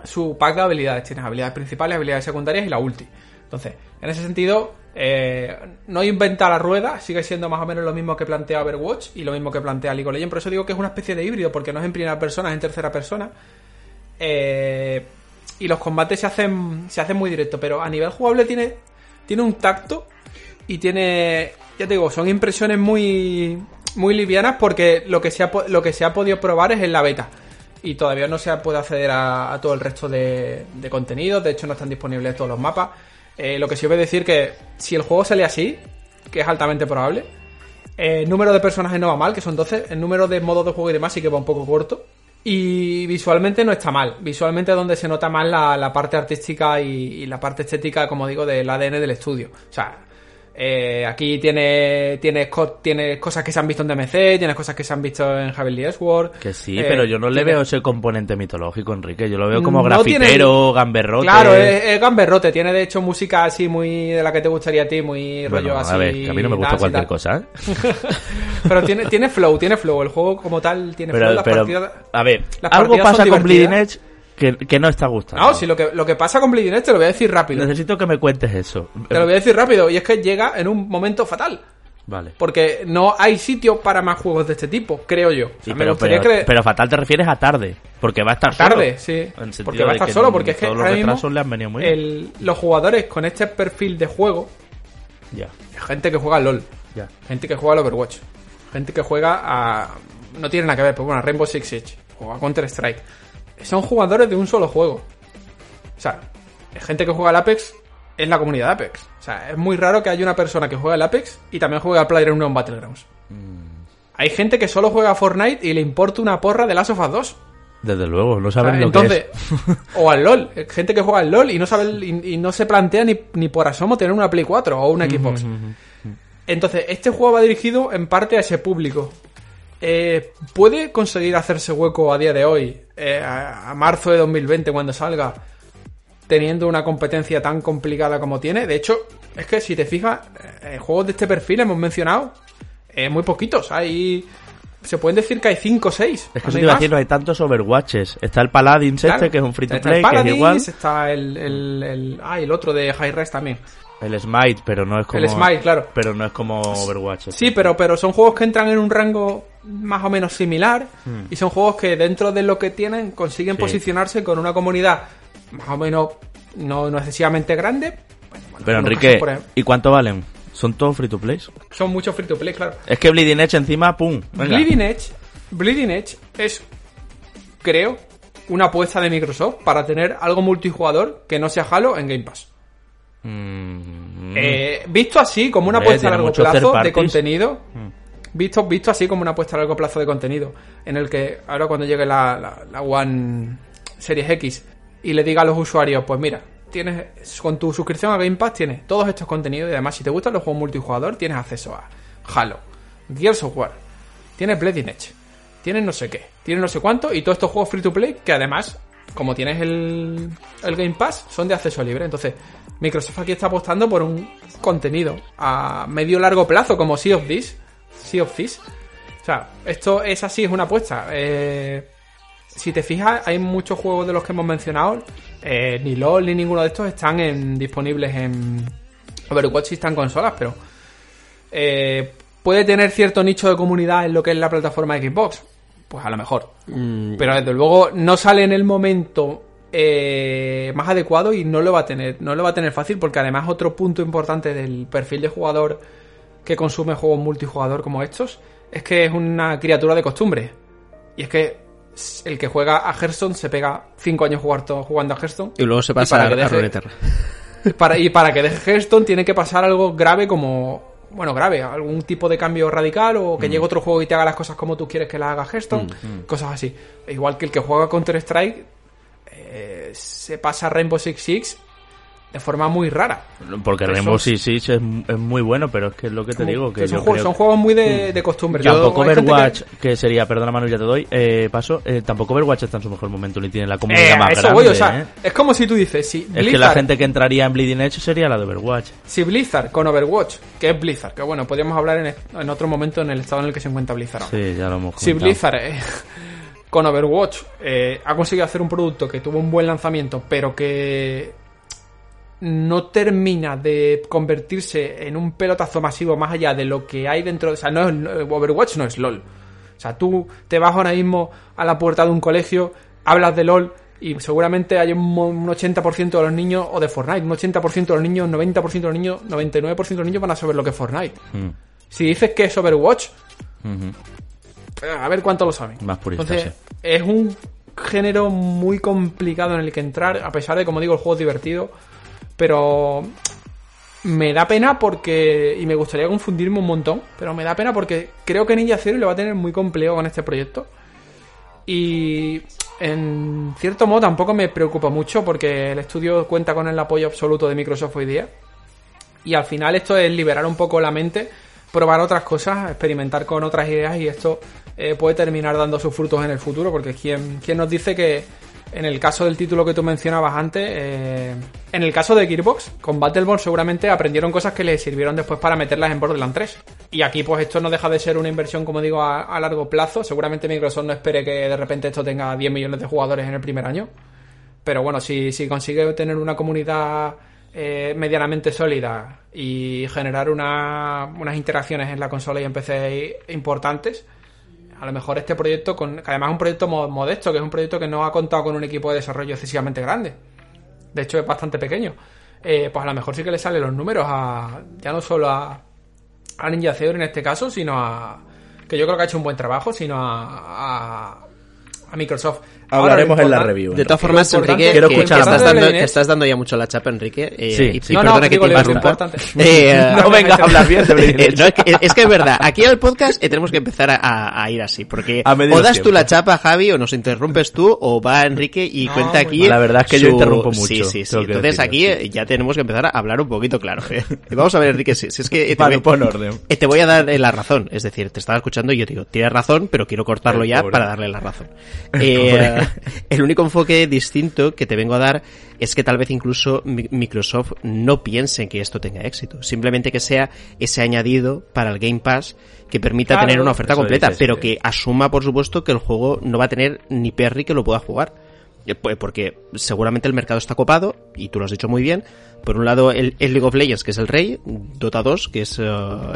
su pack de habilidades. Tienes habilidades principales, habilidades secundarias y la ulti. Entonces, en ese sentido, eh, no inventa la rueda, sigue siendo más o menos lo mismo que plantea Overwatch y lo mismo que plantea League of Legends. Por eso digo que es una especie de híbrido, porque no es en primera persona, es en tercera persona. Eh, y los combates se hacen, se hacen muy directos, pero a nivel jugable tiene, tiene un tacto y tiene, ya te digo, son impresiones muy, muy livianas porque lo que, se ha, lo que se ha podido probar es en la beta. Y todavía no se puede acceder a, a todo el resto de, de contenidos, de hecho no están disponibles todos los mapas. Eh, lo que sí voy a decir que si el juego sale así, que es altamente probable, eh, el número de personajes no va mal, que son 12. El número de modos de juego y demás sí que va un poco corto. Y visualmente no está mal. Visualmente es donde se nota más la, la parte artística y, y la parte estética, como digo, del ADN del estudio. O sea, eh, aquí tiene, tienes, co- tienes cosas que se han visto en DMC, tienes cosas que se han visto en Heavenly Sword. Que sí, Eh, pero yo no le tiene- veo ese componente mitológico, Enrique. Yo lo veo como No tiene- grafitero, gamberrote. Claro, es, es gamberrote. Tiene de hecho música así muy de la que te gustaría a ti, muy Bueno, rollo así. a ver, que a mí no me gusta cualquier cosa, ¿eh? pero tiene, tiene flow, tiene flow. El juego como tal tiene flow. Las pero partidas- a ver, algo pasa con Bleeding. Edge que, que no está gustando. No, si lo que, lo que pasa con Bleeding Edge te lo voy a decir rápido. Necesito que me cuentes eso. Te lo voy a decir rápido. Y es que llega en un momento fatal. Vale. Porque no hay sitio para más juegos de este tipo, creo yo. O sea, pero, gustaría pero, que- pero fatal te refieres a tarde, porque va a estar solo. tarde, sí. Porque va a estar solo, porque es que ahora mismo le han venido muy bien. el- los jugadores con este perfil de juego, Ya, gente que juega al LOL, ya. gente que juega al Overwatch, gente que juega a... No tiene nada que ver, pero bueno, a Rainbow Six Siege o a Counter Strike. Son jugadores de un solo juego. O sea, es gente que juega al Apex en la comunidad de Apex. O sea, es muy raro que haya una persona que juegue al Apex y también juegue al PlayerUnknown Battlegrounds. Mm. Hay gente que solo juega a Fortnite y le importa una porra de Last of Us 2. Desde luego, no O sea, saben lo entonces, que es. o al LOL, gente que juega al LOL y no sabe y no se plantea ni, ni por asomo tener una Play 4 o una Xbox. Entonces, este juego va dirigido en parte a ese público. Eh, ¿Puede conseguir hacerse hueco a día de hoy, eh, a, a marzo de 2020 cuando salga, teniendo una competencia tan complicada como tiene? De hecho, es que si te fijas, eh, juegos de este perfil hemos mencionado eh, muy poquitos. Hay, se pueden decir que hay 5 o 6. Es que eso te iba a decir, no hay tantos Overwatches. Está el Paladins este, que es un free to Está play, el que es igual. Está el, el, el- ah, el otro de High Res también. El Smite, pero no es como... El Smite, claro. Pero no es como Overwatch. Sí, pero, pero son juegos que entran en un rango más o menos similar y son juegos que dentro de lo que tienen consiguen Hmm. Sí. posicionarse con una comunidad más o menos no, no excesivamente grande. Bueno, bueno, Pero Enrique, casos, ¿y cuánto valen? ¿Son todos free to play? son muchos free to play, claro. Es que Bleeding Edge encima, pum. venga. Bleeding Edge, Bleeding Edge es, creo, una apuesta de Microsoft para tener algo multijugador que no sea Halo en Game Pass. Mm, Eh, visto así como una apuesta a largo plazo de contenido, visto, visto así como una apuesta a largo plazo de contenido, en el que ahora cuando llegue la, la, la One Series X y le diga a los usuarios, pues mira, tienes con tu suscripción a Game Pass tienes todos estos contenidos y además si te gustan los juegos multijugador tienes acceso a Halo, Gears of War, tienes Bleeding Edge, tienes no sé qué, tienes no sé cuánto y todos estos juegos free to play que además como tienes el, el Game Pass, son de acceso libre. Entonces, Microsoft aquí está apostando por un contenido a medio largo plazo, como Sea of This. Sea of Thieves. O sea, esto es así, es una apuesta. Eh, si te fijas, hay muchos juegos de los que hemos mencionado. eh, ni LOL ni ninguno de estos están en, disponibles en Overwatch y están consolas, pero eh, puede tener cierto nicho de comunidad en lo que es la plataforma de Xbox. Pues a lo mejor. Pero desde luego no sale en el momento eh, más adecuado y no lo va a tener. No lo va a tener fácil porque además otro punto importante del perfil de jugador que consume juegos multijugador como estos es que es una criatura de costumbre. Y es que el que juega a Hearthstone se pega 5 años jugando, jugando a Hearthstone. Y luego se Y pasa para a, que a deje-. Para, y para que deje Hearthstone tiene que pasar algo grave como... Bueno, grave, algún tipo de cambio radical o que llegue otro juego y te haga las cosas como tú quieres que las haga Hearthstone, cosas así. Igual que el que juega Counter-Strike eh, se pasa Rainbow Six Siege de forma muy rara. Porque Rainbow Six Siege es, es muy bueno, pero es que es lo que te digo, que son, yo juegos, creo son juegos muy de, de costumbre. Tampoco que- Overwatch, que... sería, perdona Manu, ya te doy, eh, paso, eh, tampoco Overwatch está en su mejor momento ni tiene la comunidad Eh, a más eso grande, voy, o sea, ¿eh? es como si tú dices, si Es que la gente que entraría en Bleeding Edge sería la de Overwatch. Si Blizzard con Overwatch, que es Blizzard, que bueno, podríamos hablar en, en otro momento en el estado en el que se encuentra Blizzard. ahora. Sí, ya lo hemos Si. Blizzard eh, con Overwatch eh, ha conseguido hacer un producto que tuvo un buen lanzamiento, pero que no termina de convertirse en un pelotazo masivo más allá de lo que hay dentro de... O sea, no es- Overwatch no es LOL. O sea, tú te vas ahora mismo a la puerta de un colegio, hablas de LOL y seguramente hay un, mo- un 80% de los niños, o de Fortnite, un 80% de los niños, 90% de los niños, 99% de los niños van a saber lo que es Fortnite. Mm, Si dices que es Overwatch, a ver cuánto lo saben. Más puristas, Entonces, es un género muy complicado en el que entrar, a pesar de, como digo, el juego es divertido, pero me da pena porque, y me gustaría confundirme un montón, pero me da pena porque creo que Ninja Zero le va a tener muy complejo con este proyecto. Y en cierto modo tampoco me preocupa mucho porque el estudio cuenta con el apoyo absoluto de Microsoft hoy día. Y al final esto es liberar un poco la mente, probar otras cosas, experimentar con otras ideas y esto eh, puede terminar dando sus frutos en el futuro porque ¿quién, quién nos dice que en el caso del título que tú mencionabas antes, eh, en el caso de Gearbox, con Battleborn seguramente aprendieron cosas que les sirvieron después para meterlas en Borderlands 3. Y aquí pues esto no deja de ser una inversión, como digo, a, largo plazo. Seguramente Microsoft no espere que de repente esto tenga 10 millones de jugadores en el primer año. Pero bueno, si, si consigue tener una comunidad eh, medianamente sólida y generar una- unas interacciones en la consola y en PC importantes, a lo mejor este proyecto, con, que además es un proyecto mo- modesto, que es un proyecto que no ha contado con un equipo de desarrollo excesivamente grande. De hecho, es bastante pequeño. Eh, pues a lo mejor sí que le salen los números a ya no solo a, a Ninja Theory en este caso, sino a que yo creo que ha hecho un buen trabajo, sino a, a Microsoft. Hablaremos en la review. De todas formas, Enrique, Quiero que- escuchar que estás, dando, estás ya mucho la chapa, Enrique. eh, Sí, y, sí. y No, no, perdona que digo, te interrumpa. Eh, No vengas a hablar bien de Eh, no, es, que, es que es verdad, aquí al podcast eh, tenemos que empezar a, a- a ir así, porque o das tú tiempos. la chapa, Javi, o nos interrumpes tú, o va Enrique y No, cuenta aquí. La verdad es que yo interrumpo Sí, mucho, sí, sí. que Entonces decirlo, aquí sí. eh, ya tenemos que empezar a hablar un poquito claro. ¿eh? Y Vamos a ver, Enrique, si, si es que eh, te, Vale, voy, pon orden. eh, te voy a dar eh, la razón. Es decir, te estaba escuchando y yo te digo, tienes razón, pero quiero cortarlo ya para darle la razón. Eh, el único enfoque distinto que te vengo a dar es que tal vez incluso Mi- Microsoft no piense en que esto tenga éxito. Simplemente que sea ese añadido para el Game Pass que permita Claro, tener una oferta completa, dices, pero que asuma, por supuesto, que el juego no va a tener ni Perry que lo pueda jugar. Eh, pues Porque seguramente el mercado está copado, y tú lo has dicho muy bien. Por un lado, el, el League of Legends, que es el rey, Dota 2, que es eh,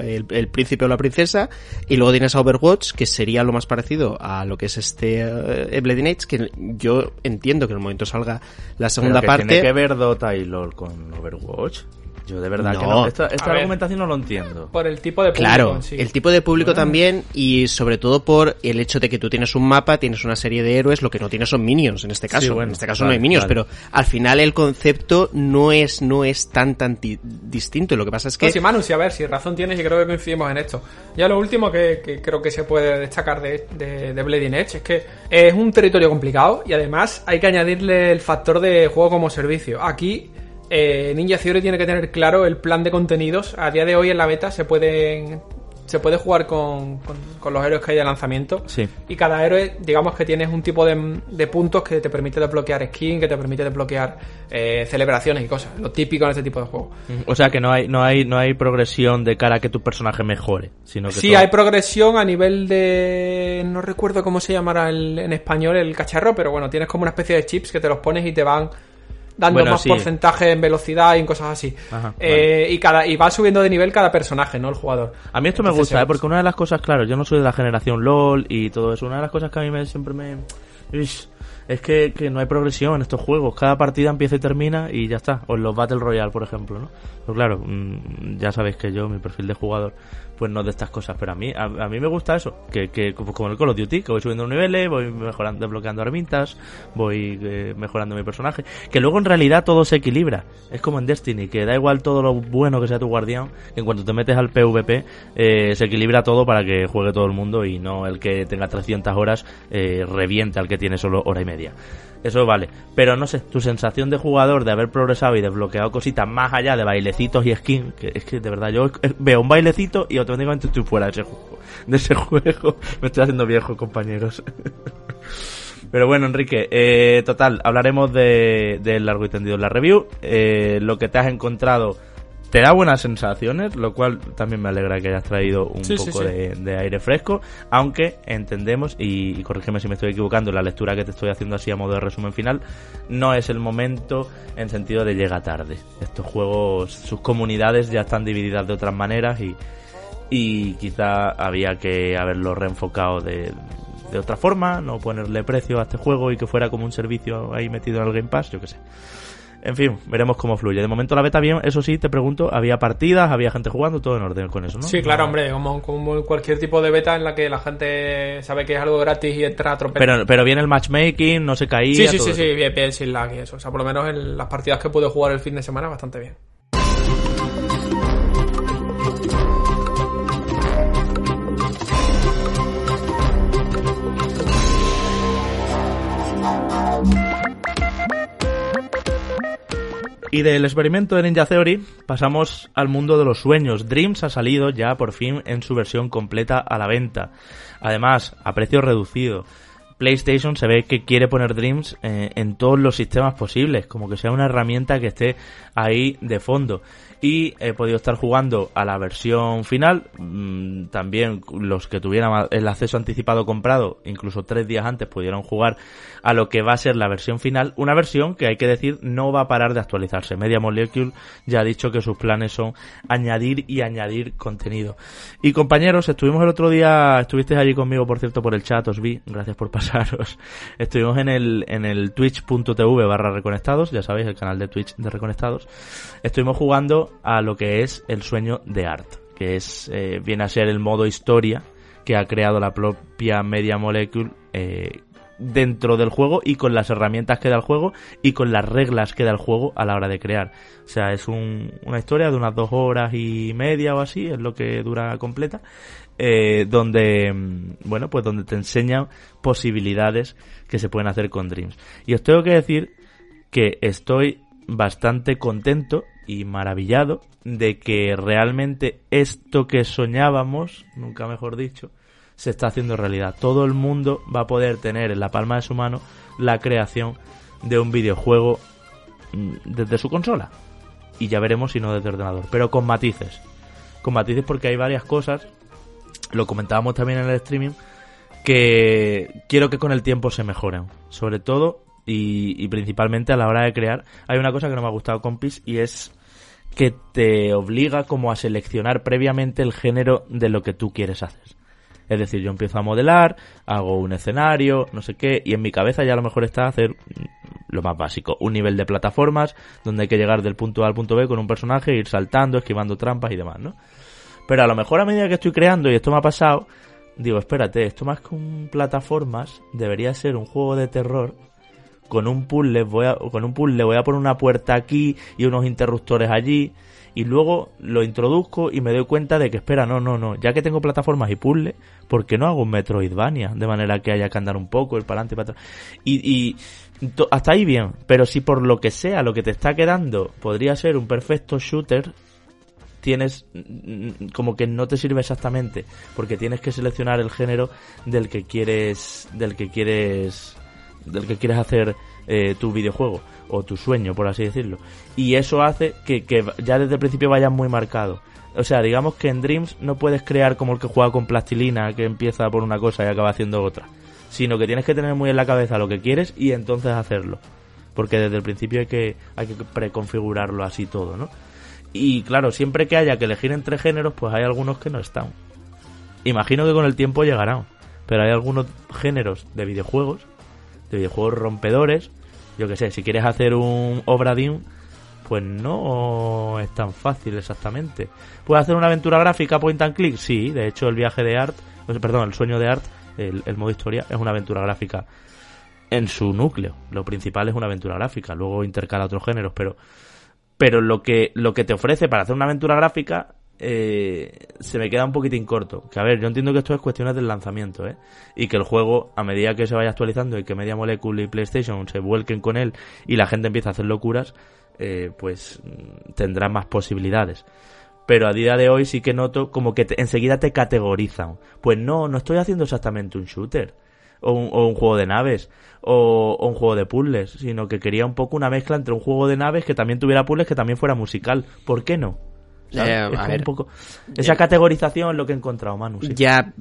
el, el príncipe o la princesa, y luego tienes a Overwatch, que sería lo más parecido a lo que es este eh, Bleeding Edge, que yo entiendo que en el momento salga la segunda Pero que parte. ¿Tiene que ver Dota y LOL con Overwatch? Yo de verdad que No. no. Esta, esta A ver. argumentación no lo entiendo. Por el tipo de público Claro, sí. el tipo de público también y sobre todo por el hecho de que tú tienes un mapa, tienes una serie de héroes, lo que no tienes son minions en este caso. Sí, bueno, en este caso vale, no hay minions, vale. pero al final el concepto no es no es tan tan ti- distinto. Lo que pasa es que No, sí, Manu, sí, a ver, si razón tienes y creo que coincidimos en esto. Ya lo último que, que creo que se puede destacar de, de, de Bleeding Edge es que es un territorio complicado y además hay que añadirle el factor de juego como servicio. Aquí eh, Ninja Theory tiene que tener claro el plan de contenidos. A día de hoy en la beta se pueden se puede jugar con, con- con los héroes que hay de lanzamiento. Sí. Y cada héroe, digamos que tienes un tipo de, de puntos que te permite desbloquear skin, que te permite desbloquear eh, celebraciones y cosas. Lo típico en este tipo de juegos. O sea que no hay, no hay, no hay progresión de cara a que tu personaje mejore, sino que Sí, todo- hay progresión a nivel de... No recuerdo cómo se llamará el- en español el cacharro, pero bueno, tienes como una especie de chips que te los pones y te van dando Bueno, más sí. porcentaje en velocidad y en cosas así. Ajá, Eh, y, cada, y va subiendo de nivel cada personaje, no el jugador. A mí esto me Entonces, gusta, eh, porque una de las cosas, claro, yo no soy de la generación LOL y todo eso. Una de las cosas que a mí me, siempre me. Ish, es que, que no hay progresión en estos juegos. Cada partida empieza y termina y ya está. O en los Battle Royale, por ejemplo, ¿no? Pero claro, mm, ya sabéis que yo, mi perfil de jugador, pues no de estas cosas. Pero a mí, a, mí me gusta eso. Que, que como como el Call of Duty, que voy subiendo niveles, voy mejorando, desbloqueando herramientas, voy eh, mejorando mi personaje. Que luego en realidad todo se equilibra. Es como en Destiny, que da igual todo lo bueno que sea tu guardián, que en cuanto te metes al PvP, eh, se equilibra todo para que juegue todo el mundo y no el que tenga 300 horas eh, reviente al que tiene solo hora y media. Eso vale. Pero no sé, tu sensación de jugador de haber progresado y desbloqueado cositas más allá de bailecitos y skin, que es que de verdad yo eh, veo un bailecito y automáticamente estoy fuera de ese juego. De ese juego. Me estoy haciendo viejo, compañeros. Pero bueno, Enrique, eh, total, hablaremos de, del largo y tendido en la review. Eh, lo que te has encontrado te da buenas sensaciones, lo cual también me alegra que hayas traído un Sí, sí, poco sí. De, de aire fresco, aunque entendemos, y, y corrígeme si me estoy equivocando, la lectura que te estoy haciendo así a modo de resumen final, no es el momento en sentido de llega tarde. Estos juegos, sus comunidades ya están divididas de otras maneras y, y quizá había que haberlo reenfocado de, de otra forma, no ponerle precio a este juego y que fuera como un servicio ahí metido en el Game Pass, yo qué sé. En fin, veremos cómo fluye. De momento la beta bien, eso sí, te pregunto, había partidas, había gente jugando, todo en orden con eso, ¿no? Sí, claro, hombre, como, como cualquier tipo de beta en la que la gente sabe que es algo gratis y entra a tropezar. Pero, pero viene el matchmaking, no se caía. Sí, sí, todo sí, eso. sí, bien, bien, sin lag y eso. O sea, por lo menos en las partidas que pude jugar el fin de semana, bastante bien. Y del experimento de Ninja Theory pasamos al mundo de los sueños. Dreams ha salido ya por fin en su versión completa a la venta. Además, a precio reducido. PlayStation se ve que quiere poner Dreams eh, en todos los sistemas posibles, como que sea una herramienta que esté ahí de fondo. Y he podido estar jugando a la versión final. mm, también los que tuvieran el acceso anticipado comprado, incluso tres días antes, pudieron jugar a lo que va a ser la versión final. Una versión que hay que decir no va a parar de actualizarse. Media Molecule ya ha dicho que sus planes son añadir y añadir contenido. Y compañeros, estuvimos el otro día, estuvisteis allí conmigo, por cierto, por el chat, os vi, gracias por pasaros. Estuvimos en el, en el twitch.tv barra reconectados, ya sabéis, el canal de Twitch de reconectados. Estuvimos jugando a lo que es el sueño de Art, que es, eh, viene a ser el modo historia que ha creado la propia Media Molecule, eh, dentro del juego y con las herramientas que da el juego y con las reglas que da el juego a la hora de crear. O sea, es un- una historia de unas dos horas y media o así, es lo que dura completa, eh, donde, mm, bueno, pues donde te enseñan posibilidades que se pueden hacer con Dreams. Y os tengo que decir que estoy bastante contento y maravillado de que realmente esto que soñábamos, nunca mejor dicho, se está haciendo realidad. Todo el mundo va a poder tener en la palma de su mano la creación de un videojuego mm, desde su consola. Y ya veremos si no desde ordenador. Pero con matices. Con matices porque hay varias cosas. Lo comentábamos también en el streaming. Que quiero que con el tiempo se mejoren. Sobre todo y, y principalmente a la hora de crear. Hay una cosa que no me ha gustado compis y es que te obliga como a seleccionar previamente el género de lo que tú quieres hacer. Es decir, yo empiezo a modelar, hago un escenario, no sé qué, y en mi cabeza ya a lo mejor está hacer lo más básico, un nivel de plataformas donde hay que llegar del punto A al punto B con un personaje, ir saltando, esquivando trampas y demás, ¿no? Pero a lo mejor a medida que estoy creando, y esto me ha pasado, digo, espérate, esto más que un plataformas debería ser un juego de terror con un puzzle voy a, con un puzzle voy a poner una puerta aquí y unos interruptores allí y luego lo introduzco y me doy cuenta de que espera, no, no, no, ya que tengo plataformas y puzzle, ¿por qué no hago un Metroidvania? De manera que haya que andar un poco, ir para adelante y para atrás. Y, y hasta ahí bien, pero si por lo que sea lo que te está quedando podría ser un perfecto shooter, tienes mm, como que no te sirve exactamente porque tienes que seleccionar el género del que quieres del que quieres del que quieres hacer eh, tu videojuego o tu sueño por así decirlo y eso hace que, que ya desde el principio vayas muy marcado o sea digamos que en Dreams no puedes crear como el que juega con plastilina que empieza por una cosa y acaba haciendo otra sino que tienes que tener muy en la cabeza lo que quieres y entonces hacerlo porque desde el principio hay que hay que preconfigurarlo así todo no y claro, siempre que haya que elegir entre géneros, pues hay algunos que no están. Imagino que con el tiempo llegarán. Pero hay algunos géneros de videojuegos, de videojuegos rompedores. Yo que sé, si quieres hacer un Obra Dinn, pues no es tan fácil exactamente. ¿Puedes hacer una aventura gráfica point and click? Sí, de hecho el viaje de Art, sea, perdón, el sueño de Art, el, el modo historia, es una aventura gráfica en su núcleo. Lo principal es una aventura gráfica, luego intercala otros géneros, pero pero lo que lo que te ofrece para hacer una aventura gráfica eh, se me queda un poquitín corto. Que a ver, yo entiendo que esto es cuestiones del lanzamiento, ¿eh? Y que el juego, a medida que se vaya actualizando y que Media Molecule y PlayStation se vuelquen con él y la gente empieza a hacer locuras, eh, pues mm, tendrá más posibilidades. Pero a día de hoy sí que noto como que enseguida te categorizan. Pues no, no estoy haciendo exactamente un shooter. O un, o un juego de naves. O, o un juego de puzzles. Sino que quería un poco una mezcla entre un juego de naves que también tuviera puzzles que también fuera musical. ¿Por qué no? Eh, Es a como ver. un poco... Esa categorización es lo que he encontrado, Manu. sí. Ya,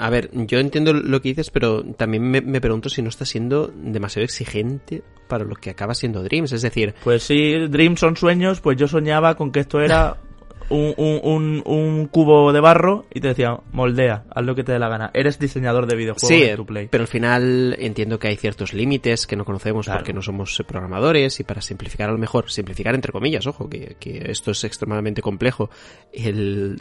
a ver, yo entiendo lo que dices, pero también me, me pregunto si no está siendo demasiado exigente para lo que acaba siendo Dreams. Es decir, Pues sí, Dreams son sueños, pues yo soñaba con que esto era un, un, un, un cubo de barro y te decía, moldea, haz lo que te dé la gana. Eres diseñador de videojuegos sí, en tu play. pero al final entiendo que hay ciertos límites que no conocemos Claro. porque no somos eh, programadores y para simplificar a lo mejor, simplificar entre comillas, ojo, que, que esto es extremadamente complejo, el,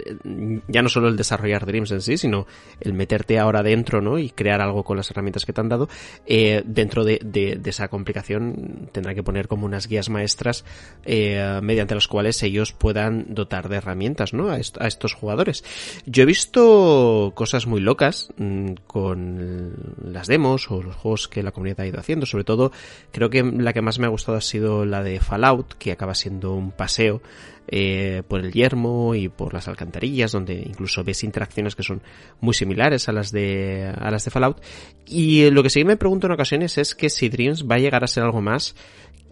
ya no solo el desarrollar Dreams en sí, sino el meterte ahora dentro, ¿no? Y crear algo con las herramientas que te han dado, eh, dentro de, de- de esa complicación tendrá que poner como unas guías maestras eh, mediante las cuales ellos puedan dotar de herramientas, ¿no? A, est- a estos jugadores. Yo he visto cosas muy locas mm, con las demos o los juegos que la comunidad ha ido haciendo. Sobre todo, creo que la que más me ha gustado ha sido la de Fallout, que acaba siendo un paseo eh, por el yermo y por las alcantarillas, donde incluso ves interacciones que son muy similares a las de a las de Fallout. Y eh, lo que sí me pregunto en ocasiones es que si Dreams va a llegar a ser algo más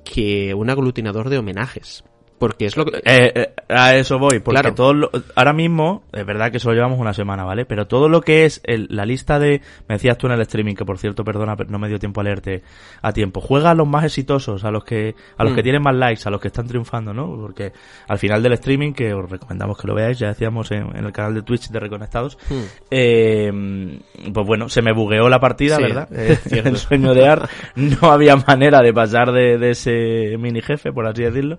que un aglutinador de homenajes. Porque es lo que... Eh, eh, a eso voy, porque Claro. todo lo- ahora mismo, es verdad que solo llevamos una semana, ¿vale? Pero todo lo que es el- la lista de, me decías tú en el streaming, que por cierto, perdona, pero no me dio tiempo a leerte a tiempo. Juega a los más exitosos, a los que, a los Mm. que tienen más likes, a los que están triunfando, ¿no? Porque al final del streaming, que os recomendamos que lo veáis, ya decíamos en, en el canal de Twitch de Reconectados, Hmm. eh, pues bueno, se me bugueó la partida, Sí, ¿verdad? Eh, el sueño de Art, no había manera de pasar de, de ese mini jefe, por así decirlo.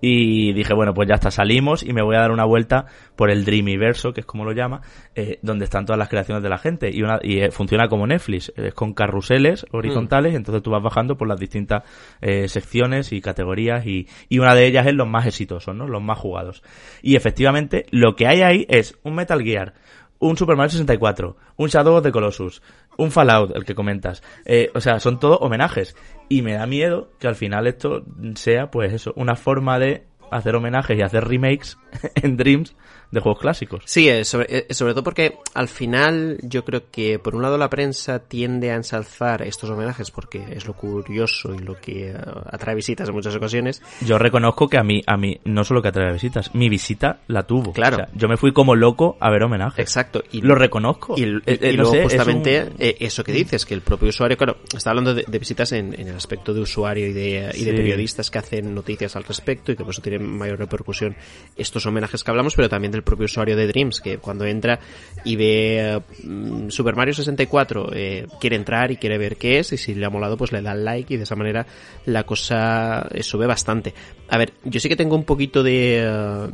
Y dije, bueno, pues ya está, salimos y me voy a dar una vuelta por el Dreamiverso, que es como lo llama, eh, donde están todas las creaciones de la gente. Y, una, y eh, funciona como Netflix, es con carruseles horizontales, entonces tú vas bajando por las distintas eh, secciones y categorías y, y una de ellas es los más exitosos, ¿no? Los más jugados. Y efectivamente, lo que hay ahí es un Metal Gear, un Super Mario 64, un Shadow of the Colossus, un Fallout, el que comentas. Eh, o sea, son todos homenajes. Y me da miedo que al final esto sea, pues eso, una forma de hacer homenajes y hacer remakes en Dreams de juegos clásicos. Sí, eh, sobre, eh, sobre todo porque al final yo creo que por un lado la prensa tiende a ensalzar estos homenajes porque es lo curioso y lo que eh, atrae visitas en muchas ocasiones. Yo reconozco que a mí, a mí, no solo que atrae visitas, mi visita la tuvo. Claro. O sea, yo me fui como loco a ver homenajes. Exacto. Y Lo reconozco. Y, y- eh, y no luego sé, es justamente un- eso que dices, que el propio usuario, claro, está hablando de, de visitas en, en el aspecto de usuario y de, y de periodistas que hacen noticias al respecto y que por eso tienen mayor repercusión estos homenajes que hablamos, pero también del propio usuario de Dreams, que cuando entra y ve mm, Super Mario 64, eh, quiere entrar y quiere ver qué es, y si le ha molado, pues le da like y de esa manera la cosa eh, sube bastante. A ver, yo sí que tengo un poquito de... eh,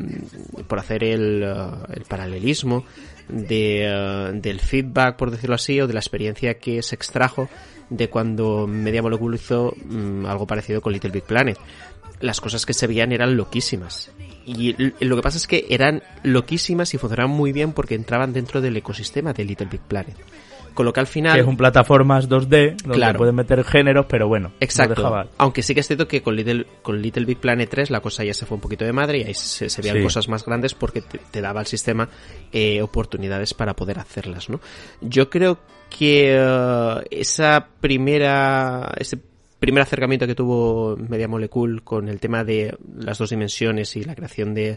por hacer el, eh, el paralelismo de, del feedback, por decirlo así, o de la experiencia que se extrajo de cuando Media Molecule hizo mm, algo parecido con Little Big Planet. Las cosas que se veían eran loquísimas. Y lo que pasa es que eran loquísimas y funcionaban muy bien porque entraban dentro del ecosistema de Little Big Planet. Con lo que al final... que es un plataformas 2D donde Claro. pueden meter géneros, pero bueno, no Exacto. Aunque sí que es cierto que con Little, con Little Big Planet 3 la cosa ya se fue un poquito de madre y ahí se, se veían Sí. cosas más grandes porque te, te daba el sistema eh, oportunidades para poder hacerlas, ¿no? Yo creo que eh, esa primera, ese primer acercamiento que tuvo Media Molecule con el tema de las dos dimensiones y la creación de,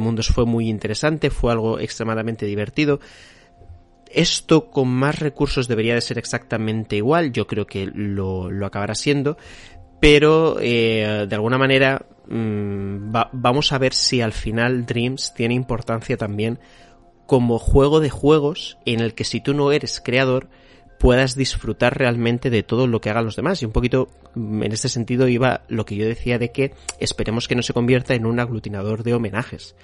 mundos fue muy interesante, fue algo extremadamente divertido. Esto con más recursos debería de ser exactamente igual, yo creo que lo, lo acabará siendo, pero eh, de alguna manera mm, va- vamos a ver si al final Dreams tiene importancia también como juego de juegos en el que si tú no eres creador puedas disfrutar realmente de todo lo que hagan los demás. Y un poquito mm, en este sentido iba lo que yo decía de que esperemos que no se convierta en un aglutinador de homenajes.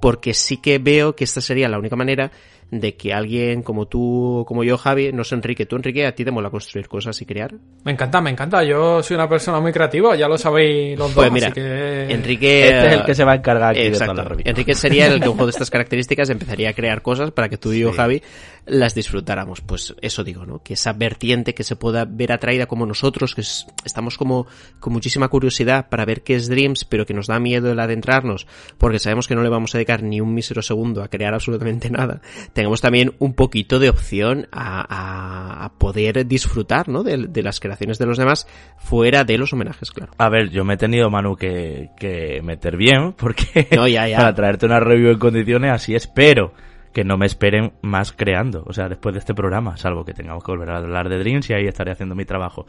Porque sí que veo que esta sería la única manera de que alguien como tú o como yo, Javi, no sé Enrique, tú Enrique, a ti te mola construir cosas y crear. Me encanta, me encanta. Yo soy una persona muy creativa, ya lo sabéis los dos. Pues mira, así que... Enrique... Este es el que se va a encargar aquí de Exacto. toda la revista. Enrique sería el que un juego de estas características empezaría a crear cosas para que tú y yo, Javi, las disfrutáramos. Pues eso digo, ¿no? Que esa vertiente que se pueda ver atraída como nosotros, que es- estamos como con muchísima curiosidad para ver qué es Dreams, pero que nos da miedo el adentrarnos, porque sabemos que no le vamos a dedicar ni un mísero segundo a crear absolutamente nada. Tengamos también un poquito de opción a, a- a poder disfrutar, ¿no? De, de las creaciones de los demás fuera de los homenajes, claro. A ver, yo me he tenido, Manu, que, que meter bien, porque No, ya, ya. para traerte una review en condiciones así espero que no me esperen más creando, o sea, después de este programa, salvo que tengamos que volver a hablar de Dreams y ahí estaré haciendo mi trabajo.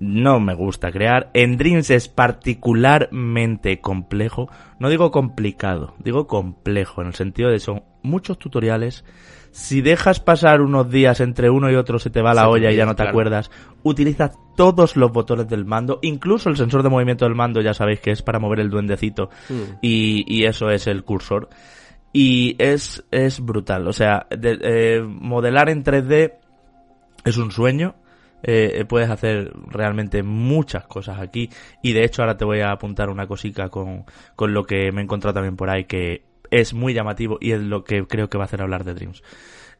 No me gusta crear. En Dreams es particularmente complejo. No digo complicado, digo complejo, en el sentido de son muchos tutoriales. Si dejas pasar unos días entre uno y otro se te va la olla y ya no te claro. acuerdas. Utiliza todos los botones del mando, incluso el sensor de movimiento del mando, ya sabéis que es para mover el duendecito. Mm. Y, y eso es el cursor. Y es, es brutal. O sea, eh, modelar en 3D es un sueño. Eh, puedes hacer realmente muchas cosas aquí. Y de hecho ahora te voy a apuntar una cosica con, con lo que me he encontrado también por ahí que es muy llamativo y es lo que creo que va a hacer hablar de Dreams.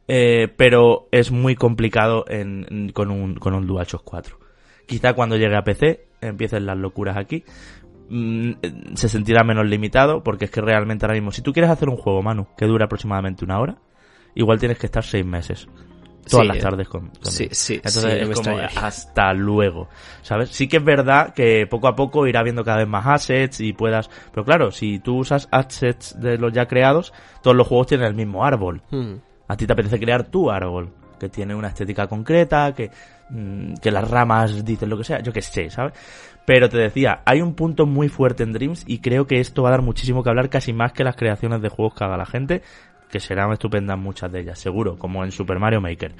Eh, pero es muy complicado en, en- con, un, con un DualShock 4. Quizá cuando llegue a PC empiecen las locuras aquí. Mm, eh, se sentirá menos limitado porque es que realmente ahora mismo, si tú quieres hacer un juego, Manu, que dura aproximadamente una hora, igual tienes que estar seis meses. Todas Sí, las eh, tardes con, conmigo. sí, sí, Entonces es como hasta luego, ¿sabes? Sí que es verdad que poco a poco irá viendo cada vez más assets y puedas... Pero claro, si tú usas assets de los ya creados, todos los juegos tienen el mismo árbol. Mm. A ti te apetece crear tu árbol, que tiene una estética concreta, que, mm, que las ramas dicen lo que sea, yo qué sé, ¿sabes? Pero te decía, hay un punto muy fuerte en Dreams y creo que esto va a dar muchísimo que hablar, casi más que las creaciones de juegos que haga la gente, que serán estupendas muchas de ellas, seguro, como en Super Mario Maker,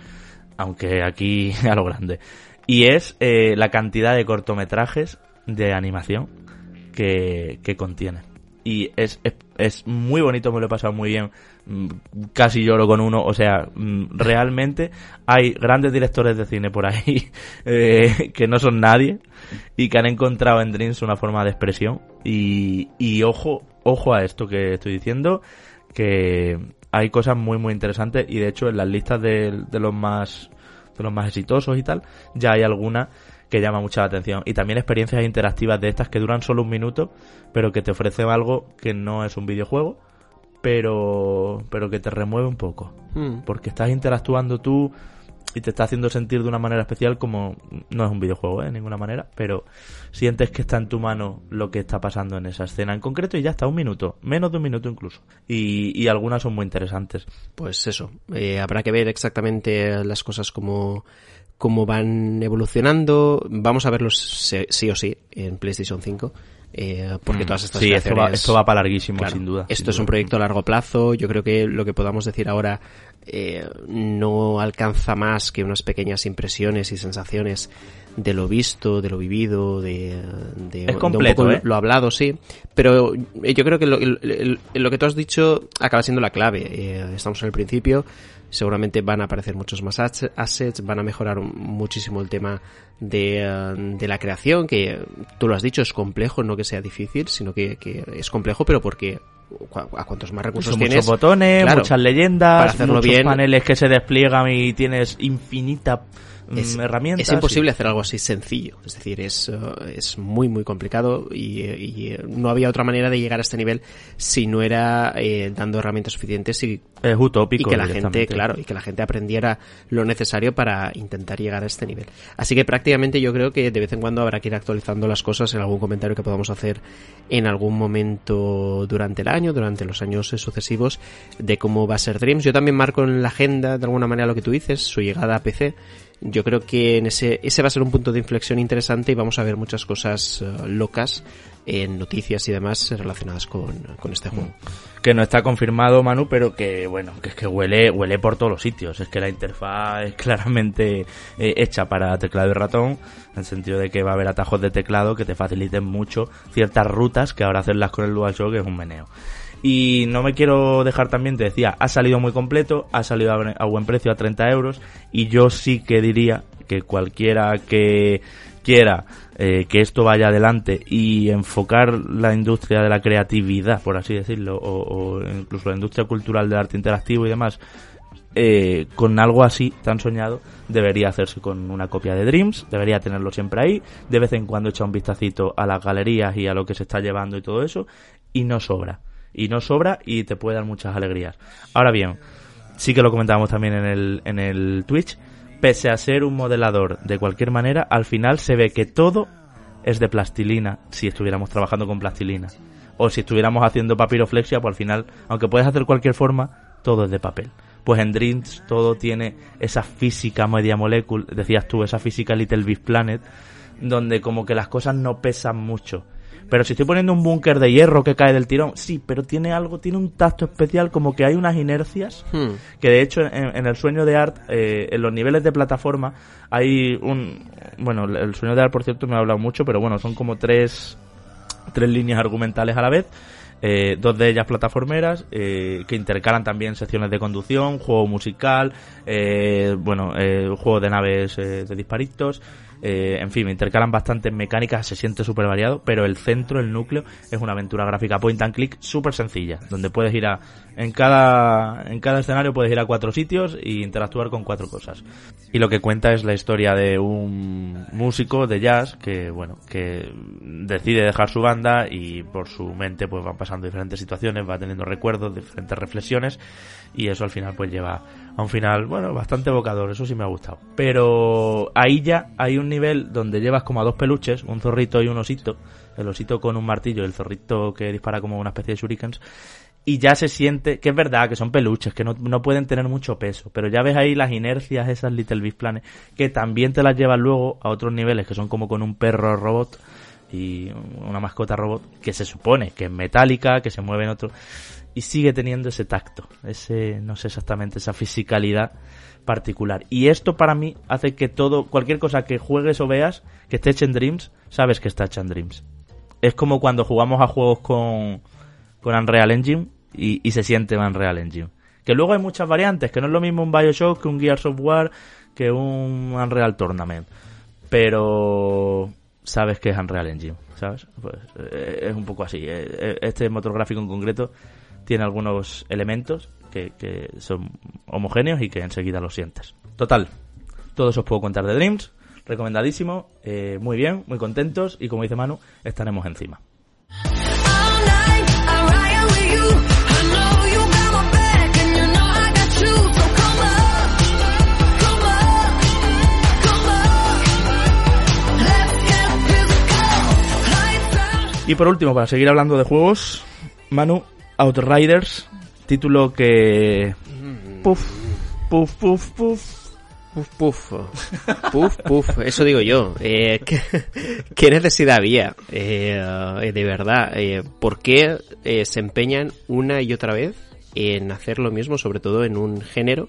aunque aquí a lo grande. Y es eh, la cantidad de cortometrajes de animación que, que contiene. Y es, es, es muy bonito, me lo he pasado muy bien. Mm, Casi lloro con uno, o sea, mm, realmente hay grandes directores de cine por ahí eh, que no son nadie y que han encontrado en Dreams una forma de expresión. Y, y ojo, ojo a esto que estoy diciendo, que hay cosas muy muy interesantes y de hecho en las listas de, de los más de los más exitosos y tal, ya hay alguna que llama mucha la atención. Y también experiencias interactivas de estas que duran solo un minuto, pero que te ofrecen algo que no es un videojuego, pero, pero que te remueve un poco. Hmm. Porque estás interactuando tú y te está haciendo sentir de una manera especial como no es un videojuego ¿eh? de ninguna manera, pero sientes que está en tu mano lo que está pasando en esa escena en concreto y ya está un minuto, menos de un minuto incluso. Y, y algunas son muy interesantes. Pues eso, eh, habrá que ver exactamente las cosas como, como van evolucionando. Vamos a verlos se- sí o sí en PlayStation 5. eh, porque todas estas Mm. Sí, esto va, esto va para larguísimo, Claro, sin duda. Esto sin es un proyecto a largo plazo. Yo creo que lo que podamos decir ahora eh, no alcanza más que unas pequeñas impresiones y sensaciones de lo visto, de lo vivido, de, de, de un completo, poco ¿eh? lo hablado, sí. Pero eh, yo creo que lo, el- el- lo que tú has dicho acaba siendo la clave. Eh, estamos en el principio. Seguramente van a aparecer muchos más assets, van a mejorar muchísimo el tema de, eh, de la creación, que tú lo has dicho, es complejo, no que sea difícil, sino que, que es complejo, pero porque a cuantos más recursos Son tienes, muchos botones, claro, muchas leyendas, para hacerlo muchos bien- paneles que se despliegan y tienes infinita es, herramientas. es imposible hacer algo así sencillo. Es decir, es, eh, es muy, muy complicado y, y, no había otra manera de llegar a este nivel si no era eh, dando herramientas suficientes y, Es utópico. y que la gente, claro, y que la gente aprendiera lo necesario para intentar llegar a este nivel. Así que prácticamente yo creo que de vez en cuando habrá que ir actualizando las cosas en algún comentario que podamos hacer en algún momento durante el año, durante los años eh, sucesivos, de cómo va a ser Dreams. Yo también marco en la agenda de alguna manera lo que tú dices, su llegada a PC. Yo creo que en ese, ese va a ser un punto de inflexión interesante y vamos a ver muchas cosas eh, locas en noticias y demás relacionadas con, con este juego. Que no está confirmado, Manu, pero que, bueno, que es que huele, huele por todos los sitios. Es que la interfaz es claramente eh, hecha para teclado y ratón, en el sentido de que va a haber atajos de teclado que te faciliten mucho ciertas rutas que ahora hacerlas con el DualShock es un meneo. Y no me quiero dejar también, te decía, ha salido muy completo, ha salido a buen- precio, a 30 euros, y yo sí que diría que cualquiera que quiera eh, que esto vaya adelante y enfocar la industria de la creatividad, por así decirlo, o, o incluso la industria cultural del arte interactivo y demás, eh, con algo así tan soñado, debería hacerse con una copia de Dreams, debería tenerlo siempre ahí, de vez en cuando echar un vistacito a las galerías y a lo que se está llevando y todo eso, y no sobra. Y no sobra y te puede dar muchas alegrías. Ahora bien, sí que lo comentábamos también en el, en el Twitch, pese a ser un modelador de cualquier manera, al final se ve que todo es de plastilina si estuviéramos trabajando con plastilina. O si estuviéramos haciendo papiroflexia, pues al final, aunque puedes hacer cualquier forma, todo es de papel. Pues en Dreams todo tiene esa física media molécula, decías tú, esa física Little Big Planet, donde como que las cosas no pesan mucho. Pero si estoy poniendo un búnker de hierro que cae del tirón, sí, pero tiene algo, tiene un tacto especial, como que hay unas inercias Hmm. que de hecho en, en el sueño de Art, eh, en los niveles de plataforma, hay un... Bueno, el sueño de Art, por cierto, me ha hablado mucho, pero bueno, son como tres, tres líneas argumentales a la vez. eh, dos de ellas plataformeras, eh, que intercalan también secciones de conducción, juego musical, eh, bueno, eh, juego de naves eh, de disparitos, eh, en fin, intercalan bastantes mecánicas, se siente súper variado, pero el centro, el núcleo, es una aventura gráfica point and click súper sencilla, donde puedes ir a, en cada, en cada escenario puedes ir a cuatro sitios e interactuar con cuatro cosas. Y lo que cuenta es la historia de un músico de jazz que, bueno, que decide dejar su banda y por su mente pues van pasando diferentes situaciones, va teniendo recuerdos, diferentes reflexiones y eso al final pues lleva a un final, bueno, bastante evocador, eso sí me ha gustado. Pero ahí ya hay un nivel donde llevas como a dos peluches, un zorrito y un osito, el osito con un martillo el zorrito que dispara como una especie de shurikens, y ya se siente, que es verdad, que son peluches, que no, no pueden tener mucho peso, pero ya ves ahí las inercias, esas Little Big Planet, que también te las llevan luego a otros niveles, que son como con un perro robot y una mascota robot, que se supone que es metálica, que se mueve en otro, y sigue teniendo ese tacto, ese, no sé exactamente, esa fisicalidad particular. Y esto para mí hace que todo, cualquier cosa que juegues o veas, que esté hecha en Dreams, sabes que está hecha en Dreams. Es como cuando jugamos a juegos con, con Unreal Engine y, y se siente Unreal Engine. Que luego hay muchas variantes, que no es lo mismo un Bioshock que un Gears of War, que un Unreal Tournament. Pero sabes que es Unreal Engine, ¿sabes? Pues eh, es un poco así. Eh, eh, Este motor gráfico en concreto tiene algunos elementos que, que son homogéneos y que enseguida los sientes. Total, todo eso os puedo contar de Dreams. Recomendadísimo, eh, muy bien, muy contentos y como dice Manu, estaremos encima. Y por último, para seguir hablando de juegos, Manu, Outriders, título que... Puf, puf, puf, puf. Puf, puf. Puf, puf. Eso digo yo. Eh, ¿qué, qué necesidad había? Eh, eh, de verdad. Eh, ¿Por qué eh, se empeñan una y otra vez en hacer lo mismo, sobre todo en un género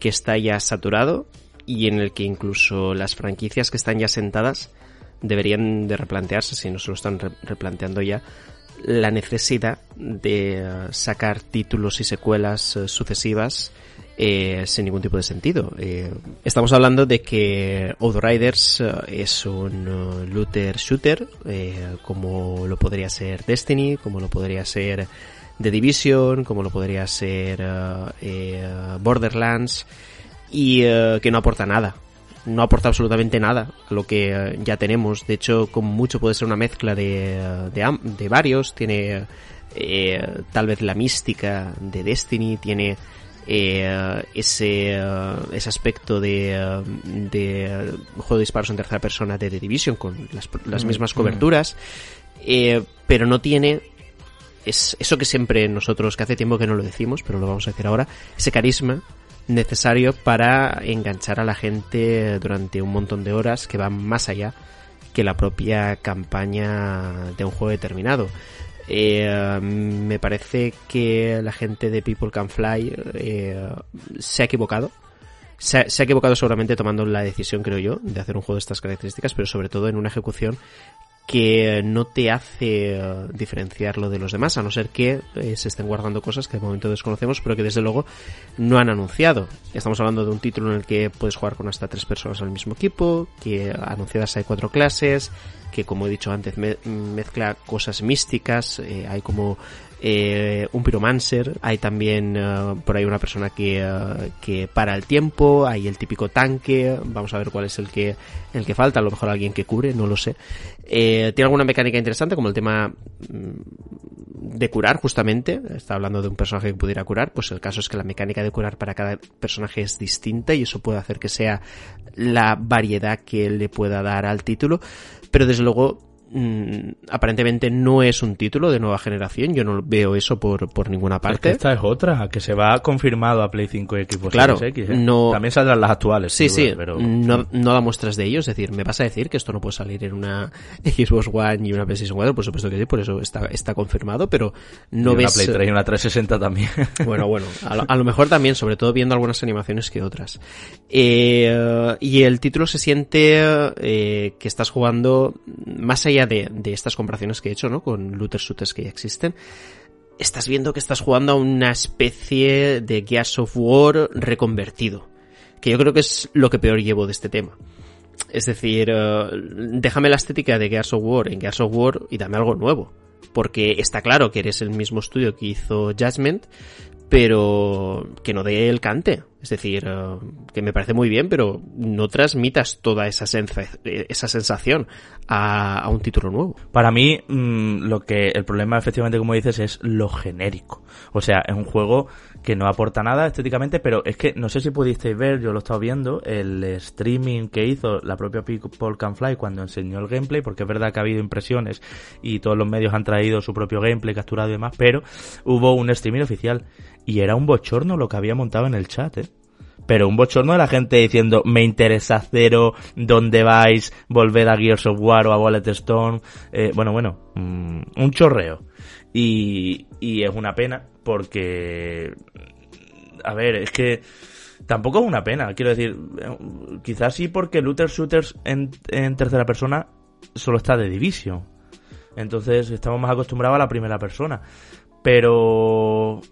que está ya saturado y en el que incluso las franquicias que están ya sentadas deberían de replantearse, si no se lo están re- replanteando ya, la necesidad de eh, sacar títulos y secuelas eh, sucesivas eh, sin ningún tipo de sentido. Eh, estamos hablando de que Outriders eh, es un looter shooter, eh, como lo podría ser Destiny, como lo podría ser The Division, como lo podría ser Borderlands, y que no aporta nada. No aporta absolutamente nada a lo que eh, ya tenemos. De hecho, con mucho puede ser una mezcla de, eh, de, de varios. Tiene eh, tal vez la mística de Destiny, tiene eh, ese, ese aspecto de, de juego de disparos en tercera persona de The Division con las, las mismas coberturas, eh, pero no tiene es eso que siempre nosotros, que hace tiempo que no lo decimos, pero lo vamos a decir ahora, ese carisma necesario para enganchar a la gente durante un montón de horas que van más allá que la propia campaña de un juego determinado. Eh, me parece que la gente de People Can Fly eh, se ha equivocado. Se ha, se ha equivocado seguramente tomando la decisión, creo yo, de hacer un juego de estas características, pero sobre todo en una ejecución que no te hace eh, diferenciarlo de los demás, a no ser que eh, se estén guardando cosas que de momento desconocemos, pero que desde luego no han anunciado. Estamos hablando de un título en el que puedes jugar con hasta tres personas al mismo equipo, que anunciadas hay cuatro clases, que como he dicho antes me- mezcla cosas místicas, eh, hay como eh, un pyromancer, hay también eh, por ahí una persona que, eh, que para el tiempo, hay el típico tanque, vamos a ver cuál es el que, el que falta, a lo mejor alguien que cure, no lo sé. Eh, tiene alguna mecánica interesante como el tema mm, de curar justamente, está hablando de un personaje que pudiera curar, pues el caso es que la mecánica de curar para cada personaje es distinta y eso puede hacer que sea la variedad que le pueda dar al título, pero desde luego mm, aparentemente no es un título de nueva generación, yo no veo eso por, por ninguna Es que parte. esta es otra, que se va confirmado a Play 5 y Xbox Claro, Series X. ¿eh? no- También saldrán las actuales. Sí, sí, pero no, no da muestras de ello, es decir, ¿me vas a decir que esto no puede salir en una Xbox One y una PlayStation 4? Por supuesto que sí, por eso está, está confirmado, pero no y una ves... Play 3 y una 360 también. Bueno, bueno, a lo, a lo mejor también, sobre todo viendo algunas animaciones que otras. Eh, y el título se siente eh, que estás jugando, más allá de, estas comparaciones que he hecho, ¿no? Con looter shooters que ya existen, estás viendo que estás jugando a una especie de Gears of War reconvertido. Que yo creo que es lo que peor llevo de este tema. Es decir, eh, déjame la estética de Gears of War en Gears of War y dame algo nuevo. Porque está claro que eres el mismo estudio que hizo Judgment, pero que no dé el cante. Es decir, eh, que me parece muy bien, pero no transmitas toda esa, esa sensación a, a un título nuevo. Para mí, mm, lo que el problema, efectivamente, como dices, es lo genérico. O sea, es un juego que no aporta nada estéticamente, pero es que no sé si pudisteis ver, yo lo he estado viendo, el streaming que hizo la propia People Can Fly cuando enseñó el gameplay, porque es verdad que ha habido impresiones y todos los medios han traído su propio gameplay capturado y demás, pero hubo un streaming oficial y era un bochorno lo que había montado en el chat, ¿eh? Pero un bochorno de la gente diciendo, me interesa cero, ¿dónde vais? Volved a Gears of War o a Wallet Stone. Eh, bueno, bueno, mm, un chorreo. Y, y es una pena porque, a ver, es que tampoco es una pena, quiero decir, quizás sí porque Looter Shooters en, tercera persona solo está de Division. Entonces estamos más acostumbrados a la primera persona. pero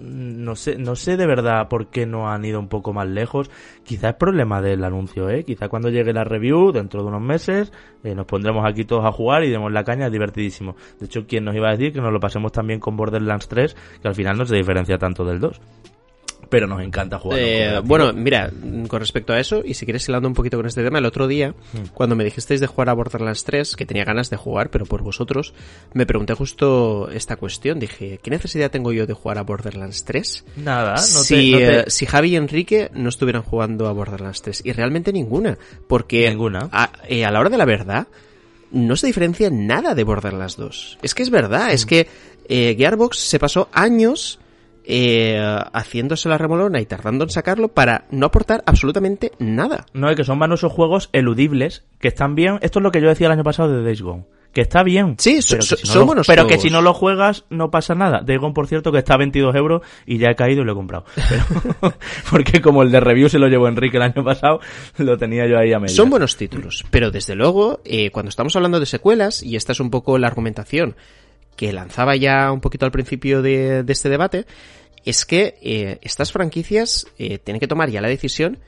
no sé, no sé de verdad por qué no han ido un poco más lejos. Quizá es problema del anuncio, ¿eh? Quizá cuando llegue la review, dentro de unos meses, eh, nos pondremos aquí todos a jugar y demos la caña, es divertidísimo. De hecho, ¿quién nos iba a decir que nos lo pasemos también con Borderlands 3, que al final no se diferencia tanto del 2? Pero nos encanta jugar. Eh, bueno, mira, mm, con respecto a eso, y si quieres hilando un poquito con este tema, el otro día, Hmm. cuando me dijisteis de jugar a Borderlands 3, que tenía ganas de jugar, pero por vosotros, me pregunté justo esta cuestión. Dije, ¿qué necesidad tengo yo de jugar a Borderlands 3? Nada, no si, te, no te- eh, si Javi y Enrique no estuvieran jugando a Borderlands 3. Y realmente ninguna. Porque Ninguna. A, eh, a la hora de la verdad, no se diferencia nada de Borderlands 2. Es que es verdad, Mm. es que eh, Gearbox se pasó años eh, haciéndose la remolona y tardando en sacarlo para no aportar absolutamente nada. No, es que son manosos juegos eludibles, que están bien. Esto es lo que yo decía el año pasado de Days Gone. Que está bien. Sí, so- pero que so- si no son lo- Pero que si no lo juegas, no pasa nada. Days Gone, por cierto, que está a 22 euros y ya he caído y lo he comprado. Pero- porque como el de review se lo llevó Enrique el año pasado, lo tenía yo ahí a medio. Son buenos títulos, pero desde luego, eh, cuando estamos hablando de secuelas, y esta es un poco la argumentación que lanzaba ya un poquito al principio de, de este debate, es que eh, estas franquicias eh, tienen que tomar ya la decisión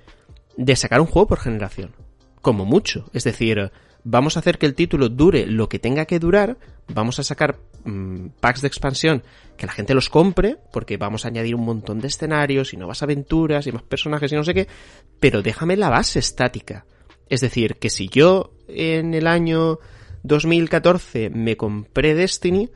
de sacar un juego por generación. Como mucho. Es decir, vamos a hacer que el título dure lo que tenga que durar, vamos a sacar mm, packs de expansión que la gente los compre, porque vamos a añadir un montón de escenarios y nuevas aventuras y más personajes y no sé qué, pero déjame la base estática. Es decir, que si yo en el año 2014 me compré Destiny,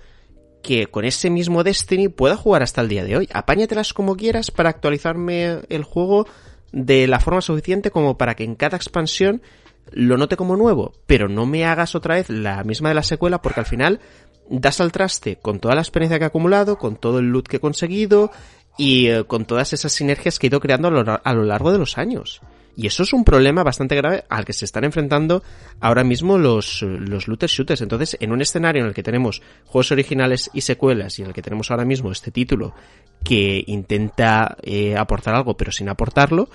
que con ese mismo Destiny pueda jugar hasta el día de hoy. Apáñatelas como quieras para actualizarme el juego de la forma suficiente como para que en cada expansión lo note como nuevo, pero no me hagas otra vez la misma de la secuela porque al final das al traste con toda la experiencia que he acumulado, con todo el loot que he conseguido y eh, con todas esas sinergias que he ido creando a lo, a lo largo de los años. Y eso es un problema bastante grave al que se están enfrentando ahora mismo los, los looter shooters. Entonces, en un escenario en el que tenemos juegos originales y secuelas y en el que tenemos ahora mismo este título que intenta eh, aportar algo pero sin aportarlo,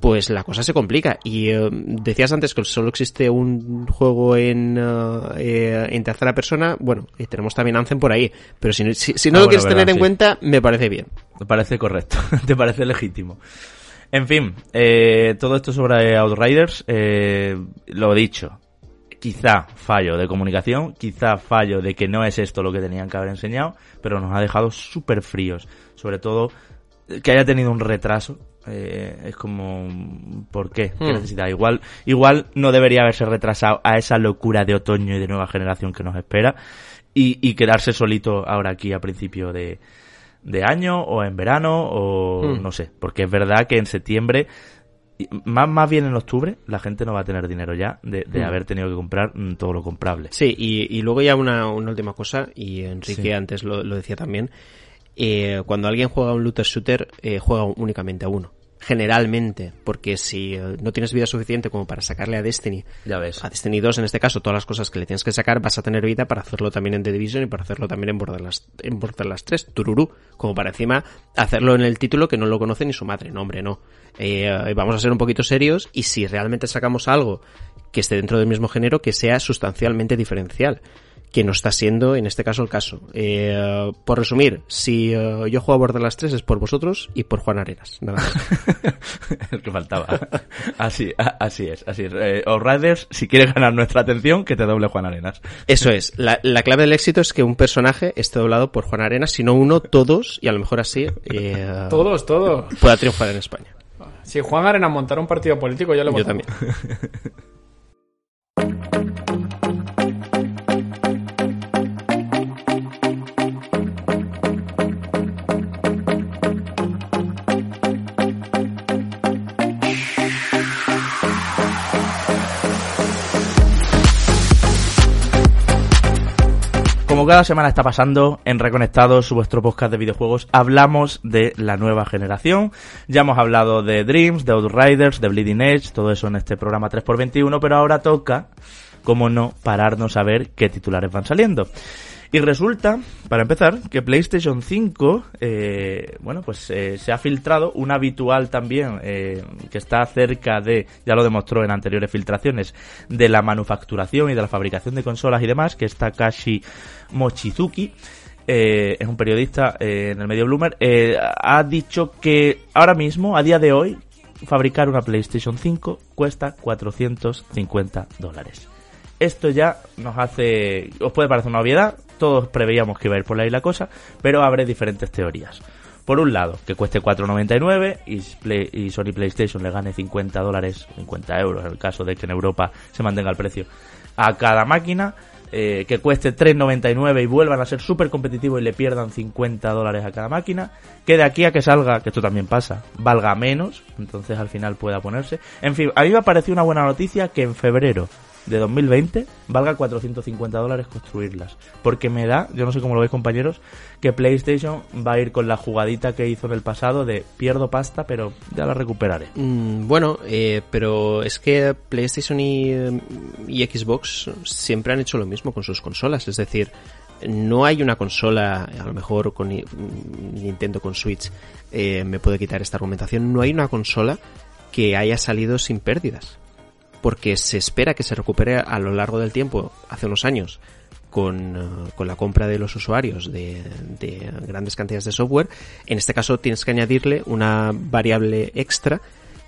pues la cosa se complica. Y eh, decías antes que solo existe un juego en, eh, eh, en tercera persona. Bueno, eh, tenemos también Anthem por ahí. Pero si, si, si no Ah, lo bueno, quieres verdad, tener en cuenta, me parece bien. Me parece correcto, te parece legítimo. En fin, eh, todo esto sobre Outriders, eh, lo dicho, quizá fallo de comunicación, quizá fallo de que no es esto lo que tenían que haber enseñado, pero nos ha dejado súper fríos. Sobre todo que haya tenido un retraso. eh, es como, ¿por qué? ¿Qué Hmm. necesidad? Igual, igual no debería haberse retrasado a esa locura de otoño y de nueva generación que nos espera y, y quedarse solito ahora aquí a principio de, de año o en verano o Hmm. no sé, porque es verdad que en septiembre, más, más bien en octubre, la gente no va a tener dinero ya de, de Hmm. haber tenido que comprar mm, todo lo comprable. Sí, y, y luego ya una, una última cosa, y Enrique Sí. antes lo, lo decía también, eh, cuando alguien juega un looter shooter, eh, juega únicamente a uno. Generalmente, porque si eh, no tienes vida suficiente como para sacarle a Destiny, Ya ves. a Destiny 2 en este caso, todas las cosas que le tienes que sacar, vas a tener vida para hacerlo también en The Division y para hacerlo también en Borderlands, en Borderlands 3, Tururú, como para encima hacerlo en el título que no lo conoce ni su madre, no hombre, no. Eh, vamos a ser un poquito serios y si realmente sacamos algo que esté dentro del mismo género, que sea sustancialmente diferencial, que no está siendo en este caso el caso. Eh, por resumir, si eh, yo juego a Borderlands 3 es por vosotros y por Juan Arenas, nada más. el que faltaba. Así, a- así es, así es. Eh, Outriders, si quieres ganar nuestra atención, que te doble Juan Arenas. Eso es. La, la clave del éxito es que un personaje esté doblado por Juan Arenas, si no uno, todos, y a lo mejor así eh, Todos, todos. pueda triunfar en España. Si Juan Arena montara un partido político, yo le Yo voto. también. Como cada semana está pasando en Reconectados, vuestro podcast de videojuegos, hablamos de la nueva generación. Ya hemos hablado de Dreams, de Outriders, de Bleeding Edge, todo eso en este programa 3x21, pero ahora toca, como no, pararnos a ver qué titulares van saliendo. Y resulta, para empezar, que PlayStation 5, eh, bueno, pues eh, se ha filtrado un habitual también, eh, que está cerca de, ya lo demostró en anteriores filtraciones, de la manufacturación y de la fabricación de consolas y demás, que es Takashi Mochizuki. es un periodista en el medio Bloomer, ha dicho que ahora mismo, a día de hoy, fabricar una PlayStation 5 cuesta 450 dólares. Esto ya nos hace... Os puede parecer una obviedad, todos preveíamos que iba a ir por ahí la cosa, pero abre diferentes teorías. Por un lado, que cueste 4,99 y, y Sony PlayStation le gane 50 dólares, 50 euros en el caso de que en Europa se mantenga el precio a cada máquina, eh, que cueste 3,99 y vuelvan a ser súper competitivos y le pierdan 50 dólares a cada máquina, que de aquí a que salga, que esto también pasa, valga menos, entonces al final pueda ponerse. En fin, a mí me ha parecido una buena noticia que en febrero de 2020 valga 450 dólares construirlas. Porque me da, yo no sé cómo lo veis compañeros, que PlayStation va a ir con la jugadita que hizo en el pasado de pierdo pasta, pero ya la recuperaré. Mm, bueno, eh, pero es que PlayStation y, y Xbox siempre han hecho lo mismo con sus consolas. Es decir, no hay una consola, a lo mejor con Ni- Nintendo con Switch eh, me puede quitar esta argumentación, no hay una consola que haya salido sin pérdidas. Porque se espera que se recupere a lo largo del tiempo, hace unos años, con, eh, con la compra de los usuarios de, de grandes cantidades de software. En este caso tienes que añadirle una variable extra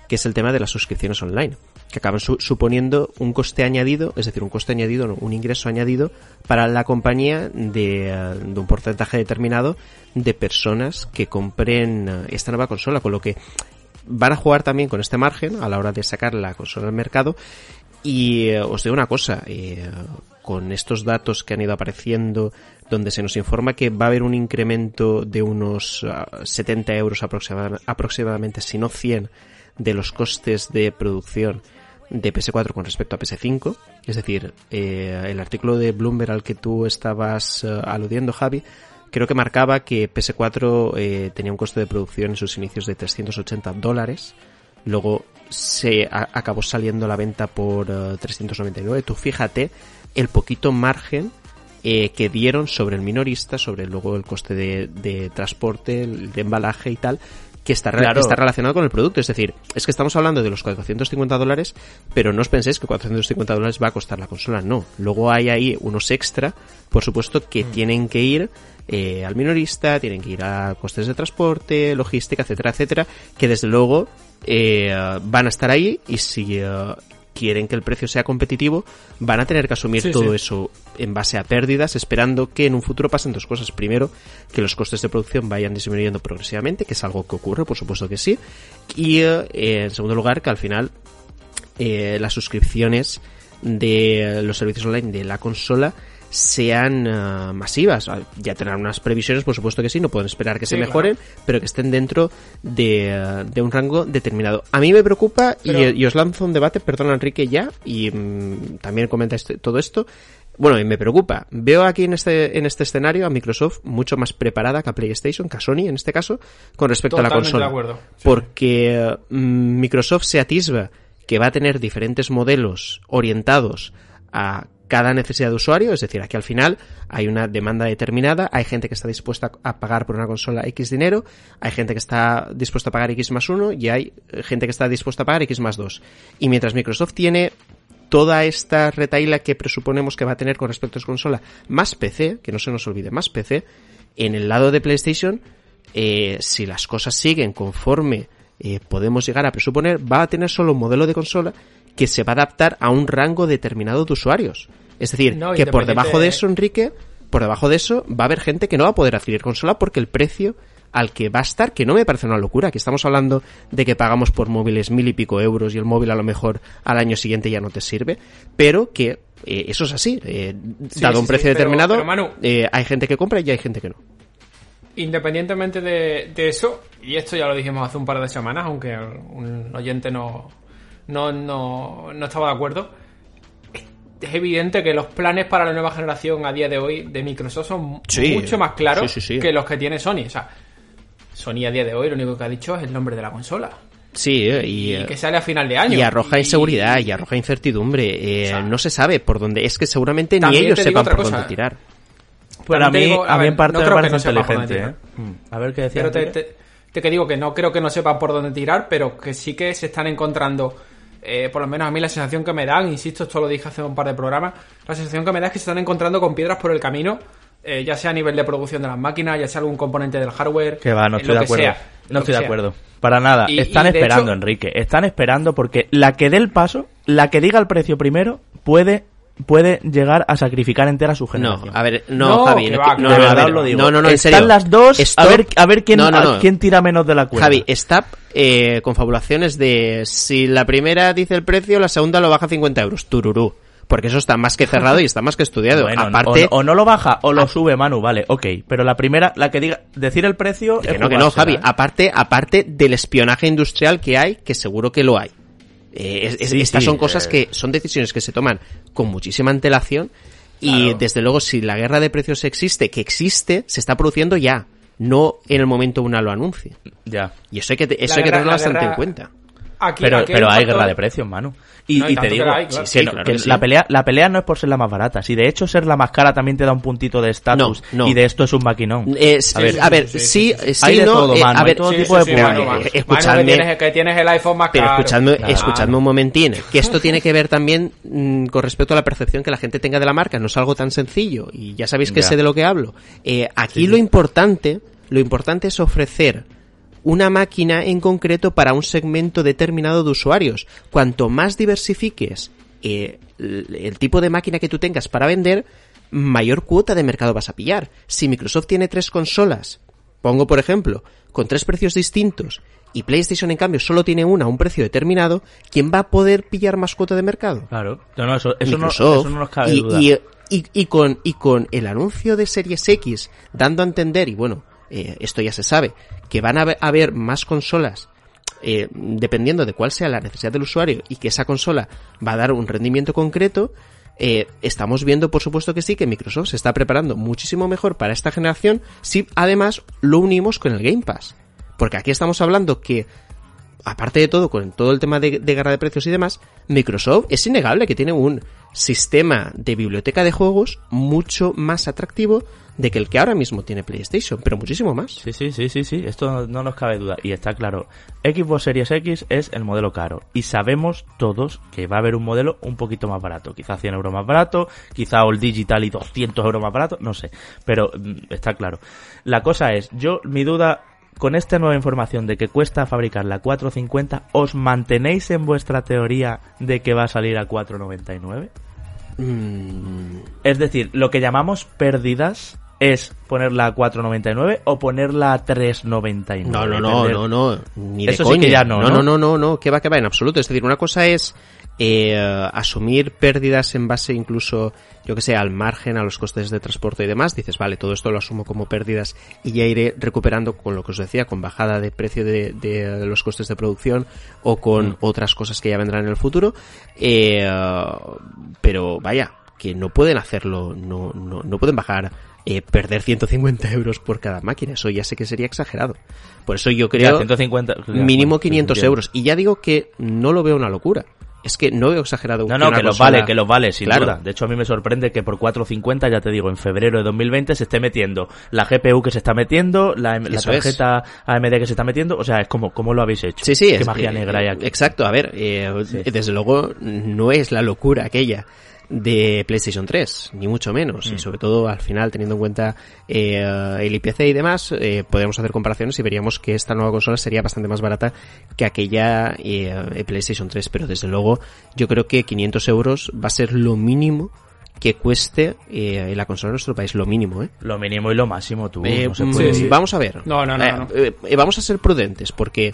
que es el tema de las suscripciones online, que acaban su- suponiendo un coste añadido, es decir, un coste añadido, un ingreso añadido para la compañía de, eh, de un porcentaje determinado de personas que compren eh, esta nueva consola, con lo que van a jugar también con este margen a la hora de sacar la consola al mercado y eh, os digo una cosa, eh, con estos datos que han ido apareciendo, donde se nos informa que va a haber un incremento de unos ah, 70 euros aproxima- aproximadamente, si no 100, de los costes de producción de PS4 con respecto a PS5. Es decir, eh, el artículo de Bloomberg al que tú estabas eh, aludiendo, Javi, creo que marcaba que PS4 eh, tenía un coste de producción en sus inicios de 380 dólares. Luego se acabó saliendo la venta por eh, 399. Tú fíjate el poquito margen eh, que dieron sobre el minorista, sobre luego el coste de, de transporte, el de embalaje y tal, que está, está relacionado con el producto. Es decir, es que estamos hablando de los 450 dólares, pero no os penséis que 450 dólares va a costar la consola, no. Luego hay ahí unos extra, por supuesto, que tienen que ir eh, al minorista, tienen que ir a costes de transporte, logística, etcétera, etcétera, que desde luego eh, van a estar ahí y si eh, quieren que el precio sea competitivo, van a tener que asumir Sí, todo sí. eso en base a pérdidas, esperando que en un futuro pasen dos cosas. Primero, que los costes de producción vayan disminuyendo progresivamente, que es algo que ocurre, por supuesto que sí. Y eh, en segundo lugar, que al final eh, las suscripciones de los servicios online de la consola sean eh, masivas. Ah, Ya tendrán unas previsiones, por supuesto que sí, no pueden esperar que se mejoren, pero que estén dentro de, eh, de un rango determinado. A mí me preocupa, y- Pero- y, os lanzo un debate, perdona Enrique ya, y mm, también comenta este- todo esto. Bueno, y me preocupa. Veo aquí en este, en este escenario a Microsoft mucho más preparada que a PlayStation, que a Sony en este caso, con respecto a la consola. de acuerdo. Sí. Porque mm, Microsoft se atisba que va a tener diferentes modelos orientados a cada necesidad de usuario, es decir, aquí al final hay una demanda determinada, hay gente que está dispuesta a pagar por una consola X dinero, hay gente que está dispuesta a pagar X más uno y hay eh, gente que está dispuesta a pagar X más dos. Y mientras Microsoft tiene toda esta retaila que presuponemos que va a tener con respecto a su consola, más PC, que no se nos olvide, más PC, en el lado de PlayStation, eh, si las cosas siguen conforme eh, podemos llegar a presuponer, va a tener solo un modelo de consola que se va a adaptar a un rango determinado de usuarios. Es decir, No, que por debajo de eso, Enrique, por debajo de eso va a haber gente que no va a poder adquirir consola porque el precio al que va a estar, que no me parece una locura, que estamos hablando de que pagamos por móviles mil y pico euros y el móvil a lo mejor al año siguiente ya no te sirve, pero que eh, eso es así, eh, Sí, dado sí, un sí, precio pero- determinado, pero, Manu- eh, hay gente que compra y hay gente que no. Independientemente de, de eso, y esto ya lo dijimos hace un par de semanas, aunque un oyente no, no, no, no estaba de acuerdo, es evidente que los planes para la nueva generación a día de hoy de Microsoft son Sí. mucho más claros Sí, sí, sí. que los que tiene Sony. O sea, Sony a día de hoy lo único que ha dicho es el nombre de la consola. Sí, eh, y, Y, eh, que sale a final de año. y arroja Y- inseguridad y arroja incertidumbre. eh, O sea, no se sabe por dónde. Es que seguramente ni ellos sepan por cosa. dónde tirar. Pero a También mí, digo, a a mí en parte no me parece no inteligente. dónde ¿eh? Mm. A ver qué decía. Pero te- te que digo que no creo que no sepan por dónde tirar, pero que sí que se están encontrando, eh, por lo menos a mí la sensación que me dan, insisto, esto lo dije hace un par de programas, la sensación que me da es que se están encontrando con piedras por el camino eh, ya sea a nivel de producción de las máquinas, ya sea algún componente del hardware. Que va, no estoy de acuerdo. sea, no estoy de sea. acuerdo. Para nada. Y- Están y esperando, hecho- Enrique. Están esperando porque la que dé el paso, la que diga el precio primero, puede, puede llegar a sacrificar entera su No, generación. a ver, no, No, Javi, no, va, no, no, a ver, lo digo. no, no, no, en Están serio. las dos. A Stop. ver, a ver quién, No, no, no. a quién tira menos de la cuerda. Javi, está eh, con fabulaciones de si la primera dice el precio, la segunda lo baja a 50 euros. Tururú. Porque eso está más que cerrado y está más que estudiado. Bueno, Aparte, o, o no lo baja o lo sube Manu, vale, ok. Pero la primera, la que diga, decir el precio. que es no, que no, Javi. ¿eh? Aparte, aparte del espionaje industrial que hay, que seguro que lo hay. Eh, es- es- Sí, estas sí, son cosas eh. que son decisiones que se toman con muchísima antelación y Claro. desde luego si la guerra de precios existe, que existe, se está produciendo ya, no en el momento una lo anuncie. Ya. Y eso hay que, eso La hay que tenerlo bastante guerra- en cuenta. Aquí- Pero, aquí pero hay guerra de precios, Manu. Y, No, y y te que digo, la hay, claro. que Sí, no- claro que que sí. la pelea, la pelea no es por ser la más barata. Si de hecho ser la más cara también te da un puntito de estatus. No, no. Y de esto es un maquinón. Es- A ver, a ver, sí, sí, sí, sí, Hay de no, todo, eh, a hay ver, todo Sí, tipo sí, de público. Eh, eh, escuchadme- que tienes, que tienes el iPhone más Pero caro. escuchadme, Claro. escuchadme un momentín, que esto tiene que ver también mm, con respecto a la percepción que la gente tenga de la marca, no es algo tan sencillo, y ya sabéis que Ya. sé de lo que hablo. Eh, aquí lo importante, lo importante es ofrecer una máquina en concreto para un segmento determinado de usuarios. Cuanto más diversifiques eh, el, el tipo de máquina que tú tengas para vender, mayor cuota de mercado vas a pillar. Si Microsoft tiene tres consolas, pongo por ejemplo, con tres precios distintos, y PlayStation en cambio solo tiene una a un precio determinado, ¿quién va a poder pillar más cuota de mercado? Claro. No, no, eso, eso, no, Microsoft. eso no nos cabe y, duda. y- y- y con, y con el anuncio de Series X dando a entender, y bueno, eh, esto ya se sabe, que van a haber, más consolas eh, dependiendo de cuál sea la necesidad del usuario y que esa consola va a dar un rendimiento concreto, eh, estamos viendo, por supuesto que sí, que Microsoft se está preparando muchísimo mejor para esta generación si además lo unimos con el Game Pass. Porque aquí estamos hablando que aparte de todo, con todo el tema de, de guerra de precios y demás, Microsoft es innegable que tiene un sistema de biblioteca de juegos mucho más atractivo de que el que ahora mismo tiene PlayStation, pero muchísimo más. Sí, sí, sí, sí, sí, esto no, no nos cabe duda. Y está claro, Xbox Series X es el modelo caro. Y sabemos todos que va a haber un modelo un poquito más barato. Quizá 100 euros más barato, quizá All Digital y 200 euros más barato, no sé. Pero mm, está claro. La cosa es, yo, mi duda, con esta nueva información de que cuesta fabricar la 450, ¿os mantenéis en vuestra teoría de que va a salir a 499? Mm, Es decir, lo que llamamos pérdidas es ponerla a 4.99 o ponerla a 3.99. no, no, no, no, no, ni de Eso sí coña. que ya no, no, ¿no? no, no, no, no, que va, que va, en absoluto. Es decir, una cosa es eh, asumir pérdidas en base incluso, yo que sé, al margen, a los costes de transporte y demás. Dices, vale, todo esto lo asumo como pérdidas y ya iré recuperando con lo que os decía, con bajada de precio de, de los costes de producción o con Mm. otras cosas que ya vendrán en el futuro. Eh, pero vaya, que no pueden hacerlo, no, no, no pueden bajar, eh, perder 150 euros por cada máquina. Eso ya sé que sería exagerado. Por eso yo Ya, creo 150, ya, mínimo bueno, 500 entiendo. euros. Y ya digo que no lo veo una locura. Es que no veo exagerado. No, no, que los vale, que los vale, sin Claro. duda. De hecho, a mí me sorprende que por 4.50, ya te digo, en febrero de 2020 se esté metiendo la GPU que se está metiendo, la, la Eso es. tarjeta AMD que se está metiendo. O sea, es como, ¿cómo lo habéis hecho? Sí, sí, Qué es, magia eh, negra hay aquí. Exacto, a ver, eh, desde luego no es la locura aquella de PlayStation 3, ni mucho menos. Mm. Y sobre todo, al final, teniendo en cuenta eh, el IPC y demás, eh, podríamos hacer comparaciones y veríamos que esta nueva consola sería bastante más barata que aquella eh, PlayStation 3. Pero desde luego, yo creo que 500 euros va a ser lo mínimo que cueste eh, la consola en nuestro país, lo mínimo, ¿eh? Lo mínimo y lo máximo, tú. Eh, no se mm, puede. Sí, sí. Vamos a ver. No, no, no, Eh, no. eh, eh, vamos a ser prudentes porque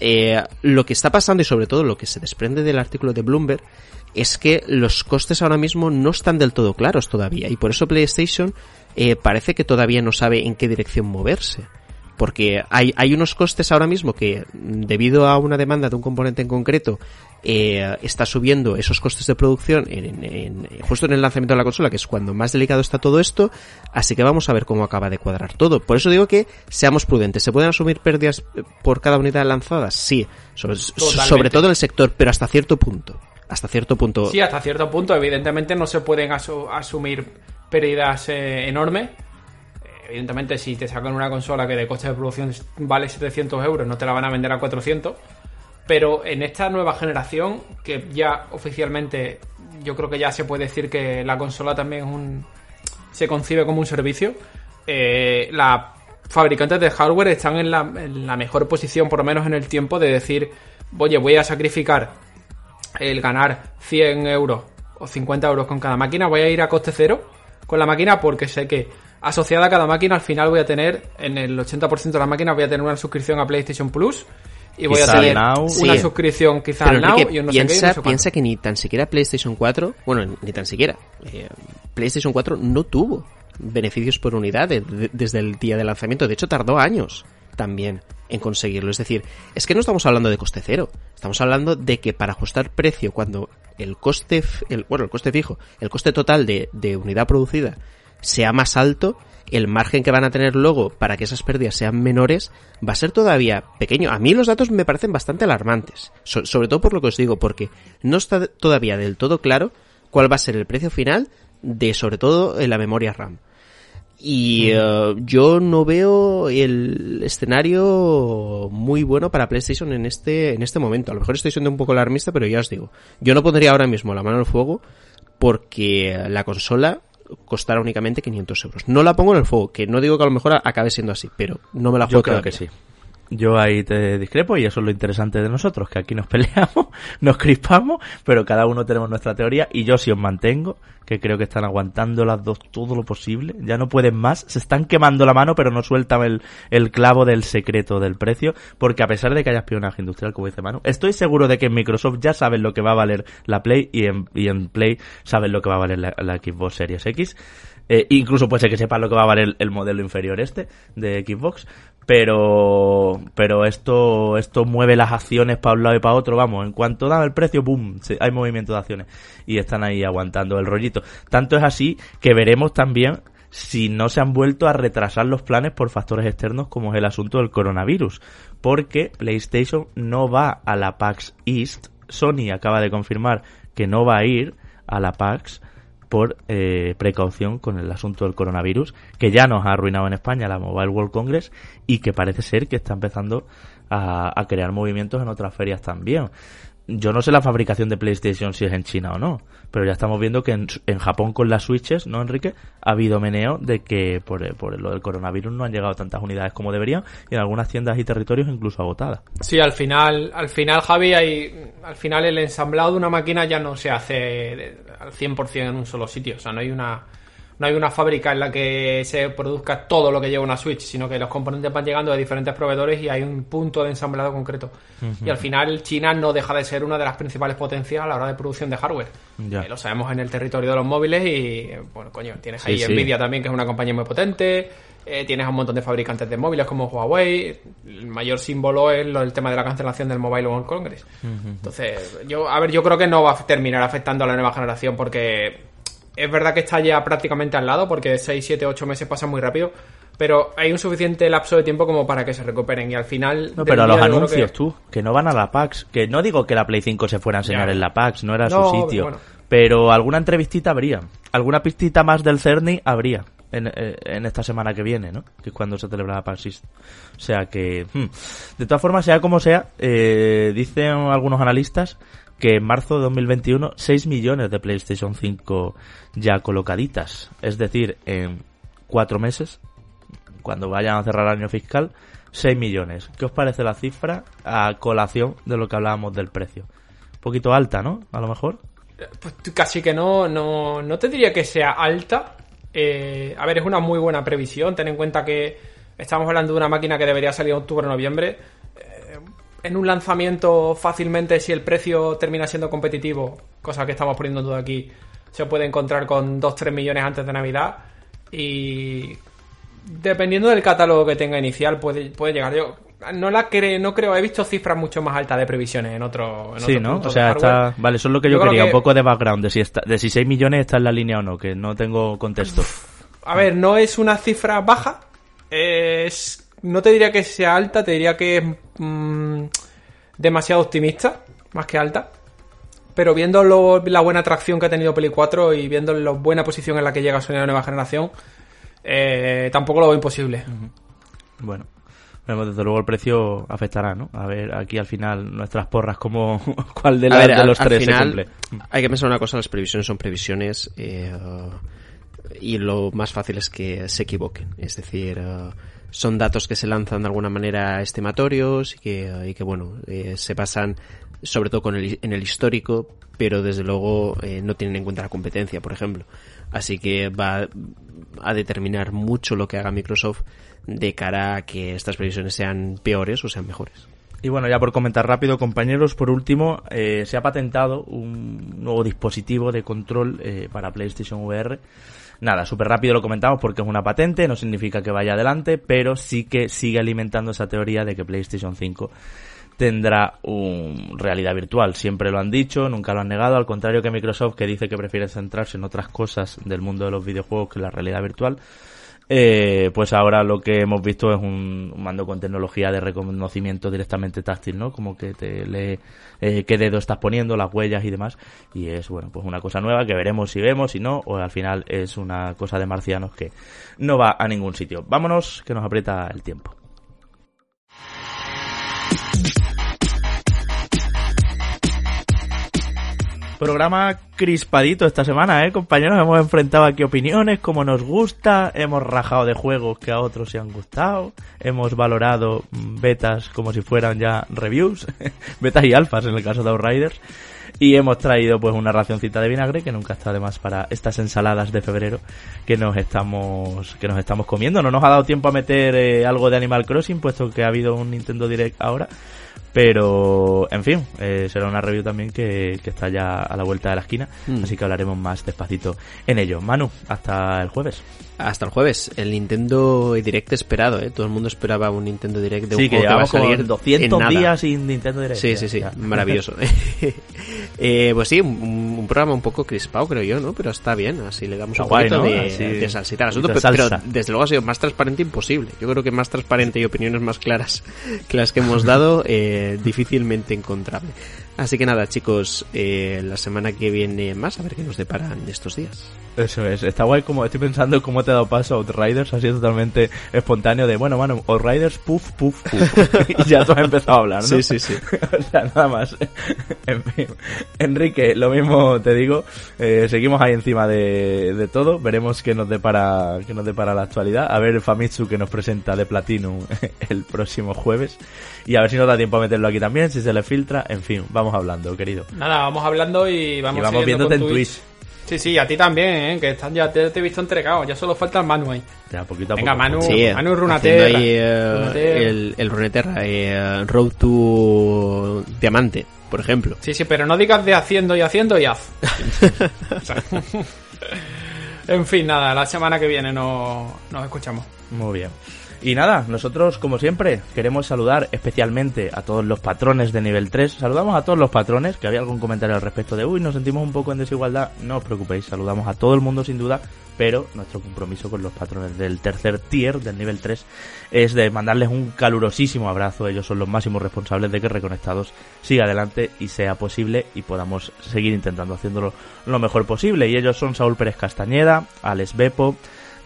eh, lo que está pasando y sobre todo lo que se desprende del artículo de Bloomberg es que los costes ahora mismo no están del todo claros todavía y por eso PlayStation eh, parece que todavía no sabe en qué dirección moverse. Porque hay, hay unos costes ahora mismo que, debido a una demanda de un componente en concreto, eh, está subiendo esos costes de producción en, en- en- justo en el lanzamiento de la consola, que es cuando más delicado está todo esto. Así que vamos a ver cómo acaba de cuadrar todo. Por eso digo que seamos prudentes. ¿Se pueden asumir pérdidas por cada unidad lanzada? Sí. Sobre, sobre todo en el sector, pero hasta cierto punto. Hasta cierto punto. Sí, hasta cierto punto, evidentemente no se pueden asu- asumir pérdidas eh, enormes. Evidentemente, si te sacan una consola que de coste de producción vale 700 euros, no te la van a vender a 400. Pero en esta nueva generación, que ya oficialmente yo creo que ya se puede decir que la consola también es un, se concibe como un servicio, eh, las fabricantes de hardware están en la, en la mejor posición, por lo menos en el tiempo, de decir, oye, voy a sacrificar el ganar 100 euros o 50 euros con cada máquina, voy a ir a coste cero con la máquina porque sé que asociada a cada máquina al final voy a tener, en el 80% de las máquinas voy a tener una suscripción a PlayStation Plus y voy Quizá a tener Now. una Sí. suscripción quizá Pero al Now Enrique, y un no sé qué no piensa, sé piensa que ni tan siquiera PlayStation 4, bueno, ni tan siquiera, eh, PlayStation 4 no tuvo beneficios por unidad de- de- desde el día de lanzamiento. De hecho, tardó años también en conseguirlo. Es decir, es que no estamos hablando de coste cero. Estamos hablando de que para ajustar precio, cuando el coste, el, bueno, el coste fijo, el coste total de, de unidad producida sea más alto, el margen que van a tener luego para que esas pérdidas sean menores va a ser todavía pequeño. A mí los datos me parecen bastante alarmantes, So- sobre todo por lo que os digo, porque no está todavía del todo claro cuál va a ser el precio final de sobre todo en la memoria RAM. Y eh, yo no veo el escenario muy bueno para PlayStation en este, en este momento. A lo mejor estoy siendo un poco alarmista, pero ya os digo, yo no pondría ahora mismo la mano al fuego porque la consola costará únicamente 500 euros. No la pongo en el fuego, que no digo que a lo mejor acabe siendo así, pero no me la Yo juego creo todavía. que sí. Yo ahí te discrepo y eso es lo interesante de nosotros, que aquí nos peleamos, nos crispamos, pero cada uno tenemos nuestra teoría y yo sí os mantengo, que creo que están aguantando las dos todo lo posible, ya no pueden más, se están quemando la mano pero no sueltan el, el clavo del secreto del precio, porque a pesar de que haya espionaje industrial, como dice Manu, estoy seguro de que en Microsoft ya saben lo que va a valer la Play y en, y en Play saben lo que va a valer la, la Xbox Series X. Eh, incluso puede ser que sepan lo que va a valer el modelo inferior este de Xbox, pero pero esto esto mueve las acciones para un lado y para otro, vamos, en cuanto da el precio, boom, hay movimiento de acciones. Y están ahí aguantando el rollito. Tanto es así que veremos también si no se han vuelto a retrasar los planes por factores externos como es el asunto del coronavirus, porque PlayStation no va a la PAX East, Sony acaba de confirmar que no va a ir a la PAX por eh, precaución con el asunto del coronavirus, que ya nos ha arruinado en España la Mobile World Congress y que parece ser que está empezando a, a crear movimientos en otras ferias también. Yo no sé la fabricación de PlayStation si es en China o no, pero ya estamos viendo que en, en Japón con las Switches, ¿no, Enrique? Ha habido meneo de que por, eh, por lo del coronavirus no han llegado tantas unidades como deberían y en algunas tiendas y territorios incluso agotadas. Sí, al final, al final, Javi, hay, al final el ensamblado de una máquina ya no se hace al 100% en un solo sitio. O sea, no hay una, no hay una fábrica en la que se produzca todo lo que lleva una Switch, sino que los componentes van llegando de diferentes proveedores y hay un punto de ensamblado concreto. Y al final China no deja de ser una de las principales potencias a la hora de producción de hardware. Ya. Eh, lo sabemos en el territorio de los móviles y, bueno, coño, tienes ahí sí. Nvidia también, que es una compañía muy potente. eh, tienes a un montón de fabricantes de móviles como Huawei. El mayor símbolo es lo, el tema de la cancelación del Mobile World Congress. Entonces, yo, a ver, yo creo que no va a terminar afectando a la nueva generación porque es verdad que está ya prácticamente al lado porque 6, 7, 8 meses pasan muy rápido. Pero hay un suficiente lapso de tiempo como para que se recuperen y al final... No, pero a los anuncios, que- tú, que no van a la PAX, que no digo que la Play 5 se fuera a enseñar Ya. en la PAX, no era No, su sitio, bueno. pero alguna entrevistita habría, alguna pistita más del Cerny habría en, eh, en esta semana que viene, ¿no? Que es cuando se celebra la PAX East. O sea que, hmm. de todas formas, sea como sea, eh, dicen algunos analistas que en marzo de 2021 6 millones de PlayStation 5 ya colocaditas, es decir, en cuatro meses cuando vayan a cerrar el año fiscal, 6 millones. ¿Qué os parece la cifra a colación de lo que hablábamos del precio? Un poquito alta, ¿no? A lo mejor. Pues casi que no, no, no te diría que sea alta. Eh, a ver, es una muy buena previsión. Ten en cuenta que estamos hablando de una máquina que debería salir en octubre o noviembre. En un lanzamiento, fácilmente, si el precio termina siendo competitivo, cosa que estamos poniendo en duda aquí, se puede encontrar con 2-3 millones antes de Navidad. Y dependiendo del catálogo que tenga inicial, puede, puede llegar. Yo no la cre- no creo, he visto cifras mucho más altas de previsiones en otro. En Sí, ¿no? O sea, está... Vale, eso es lo que yo, quería, que- un poco de background, de si, está, de si 6 millones está en la línea o no, que no tengo contexto. A ver, no es una cifra baja. Es, no te diría que sea alta, te diría que es mm, demasiado optimista, más que alta. Pero viendo lo- la buena atracción que ha tenido Play 4 y viendo la buena posición en la que llega Sony a la nueva generación, eh, tampoco lo veo imposible. Bueno, desde luego el precio afectará, ¿no? A ver, aquí al final nuestras porras, como ¿cuál de, la- ver, de al- los al tres final, se cumple? Hay que pensar una cosa, las previsiones son previsiones. eh, y lo más fácil es que se equivoquen. Es decir, eh, son datos que se lanzan de alguna manera estimatorios y que, y que bueno, eh, se basan sobre todo con el, en el histórico, pero desde luego eh, no tienen en cuenta la competencia, por ejemplo. Así que va a determinar mucho lo que haga Microsoft de cara a que estas previsiones sean peores o sean mejores. Y bueno, ya por comentar rápido, compañeros, por último, eh, se ha patentado un nuevo dispositivo de control eh, para PlayStation VR. Nada, súper rápido lo comentamos porque es una patente, no significa que vaya adelante, pero sí que sigue alimentando esa teoría de que PlayStation 5 tendrá un realidad virtual. Siempre lo han dicho, nunca lo han negado, al contrario que Microsoft que dice que prefiere centrarse en otras cosas del mundo de los videojuegos que la realidad virtual. Eh, pues ahora lo que hemos visto es un, mando con tecnología de reconocimiento directamente táctil, ¿no? Como que te lee eh, qué dedo estás poniendo, las huellas y demás. Y es, bueno, pues una cosa nueva que veremos si vemos, si no, o al final es una cosa de marcianos que no va a ningún sitio. Vámonos, que nos aprieta el tiempo. Programa crispadito esta semana, ¿eh, compañeros? Hemos enfrentado aquí opiniones, como nos gusta, hemos rajado de juegos que a otros se han gustado, hemos valorado betas como si fueran ya reviews, betas y alfas en el caso de Outriders, y hemos traído pues una racioncita de vinagre que nunca está de más para estas ensaladas de febrero que nos estamos que nos estamos comiendo. No nos ha dado tiempo a meter eh, algo de Animal Crossing, puesto que ha habido un Nintendo Direct ahora. Pero, en fin, eh, será una review también que, que está ya a la vuelta de la esquina, Mm. así que hablaremos más despacito en ello. Manu, hasta el jueves. Hasta el jueves, el Nintendo Direct esperado, ¿eh? Todo el mundo esperaba un Nintendo Direct de un sí, que juego que va a salir 200 en nada. días sin Nintendo Direct. Sí, sí, sí, ya. maravilloso. eh, pues sí, un, un programa un poco crispado, creo yo, ¿no? Pero está bien, así le damos Está un guay, poquito ¿no? de, Así, de salsita al un asunto, de pero desde luego ha sido más transparente imposible. Yo creo que más transparente y opiniones más claras que las que hemos dado, eh, difícilmente encontrable. Así que nada, chicos, eh, la semana que viene más, a ver qué nos deparan estos días. Eso es, está guay como estoy pensando cómo te ha dado paso a Outriders, ha sido totalmente espontáneo de, bueno, mano, Outriders, puff, puff, puff. y ya tú has empezado a hablar, ¿no? Sí, sí, sí. o sea, nada más. en fin. Enrique, lo mismo te digo, eh, seguimos ahí encima de, de todo, veremos qué nos depara, qué nos depara la actualidad, a ver Famitsu que nos presenta de Platinum el próximo jueves, y a ver si nos da tiempo a meterlo aquí también, si se le filtra, en fin, vamos hablando, querido. Nada, vamos hablando y vamos, y vamos viéndote con en Twitch. Twitch. Sí, sí, a ti también, ¿eh? que están ya te, te he visto entregado. Ya solo falta el Manu ahí. Ya, poquito a Venga, poco. Manu. Sí, Manu haciendo Runaterra. ahí, eh, Runaterra. el, el Runeterra, eh, Road to Diamante, por ejemplo. Sí, sí, pero no digas de haciendo y haciendo y haz. En fin, nada, la semana que viene no, nos escuchamos. Muy bien. Y nada, nosotros, como siempre, queremos saludar especialmente a todos los patrones de nivel 3. Saludamos a todos los patrones, que había algún comentario al respecto de, uy, nos sentimos un poco en desigualdad. No os preocupéis, saludamos a todo el mundo sin duda, pero nuestro compromiso con los patrones del tercer tier, del nivel 3, es de mandarles un calurosísimo abrazo. Ellos son los máximos responsables de que Reconectados siga adelante y sea posible y podamos seguir intentando haciéndolo lo mejor posible. Y ellos son Saúl Pérez Castañeda, Alex Bepo,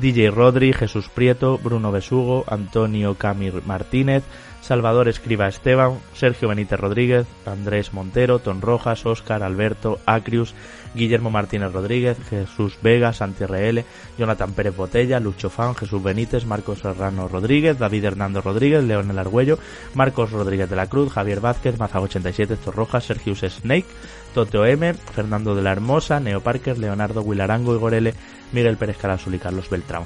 DJ Rodri, Jesús Prieto, Bruno Besugo, Antonio Camir Martínez, Salvador Escriba Esteban, Sergio Benítez Rodríguez, Andrés Montero, Ton Rojas, Óscar, Alberto, Acrius, Guillermo Martínez Rodríguez, Jesús Vega, Santi RL, Jonathan Pérez Botella, Lucho Fan, Jesús Benítez, Marcos Serrano Rodríguez, David Hernando Rodríguez, Leonel Argüello, Marcos Rodríguez de la Cruz, Javier Vázquez, Mazago87, Héctor Rojas, Sergius Snake, Toteo M, Fernando de la Hermosa, Neo Parker, Leonardo Wilarango, Igor L, Miguel Pérez Carazul y Carlos Beltrán.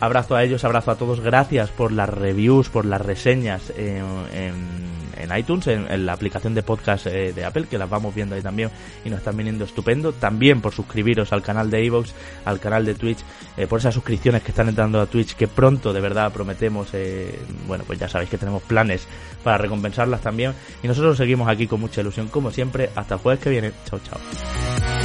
Abrazo a ellos, abrazo a todos, gracias por las reviews, por las reseñas en, iTunes, en, en la aplicación de podcast eh, de Apple, que las vamos viendo ahí también y nos están viniendo estupendo. También por suscribiros al canal de Evox, al canal de Twitch, eh, por esas suscripciones que están entrando a Twitch, que pronto de verdad prometemos, eh, bueno, pues ya sabéis que tenemos planes para recompensarlas también. Y nosotros seguimos aquí con mucha ilusión, como siempre. Hasta el jueves que viene. Chao, chao.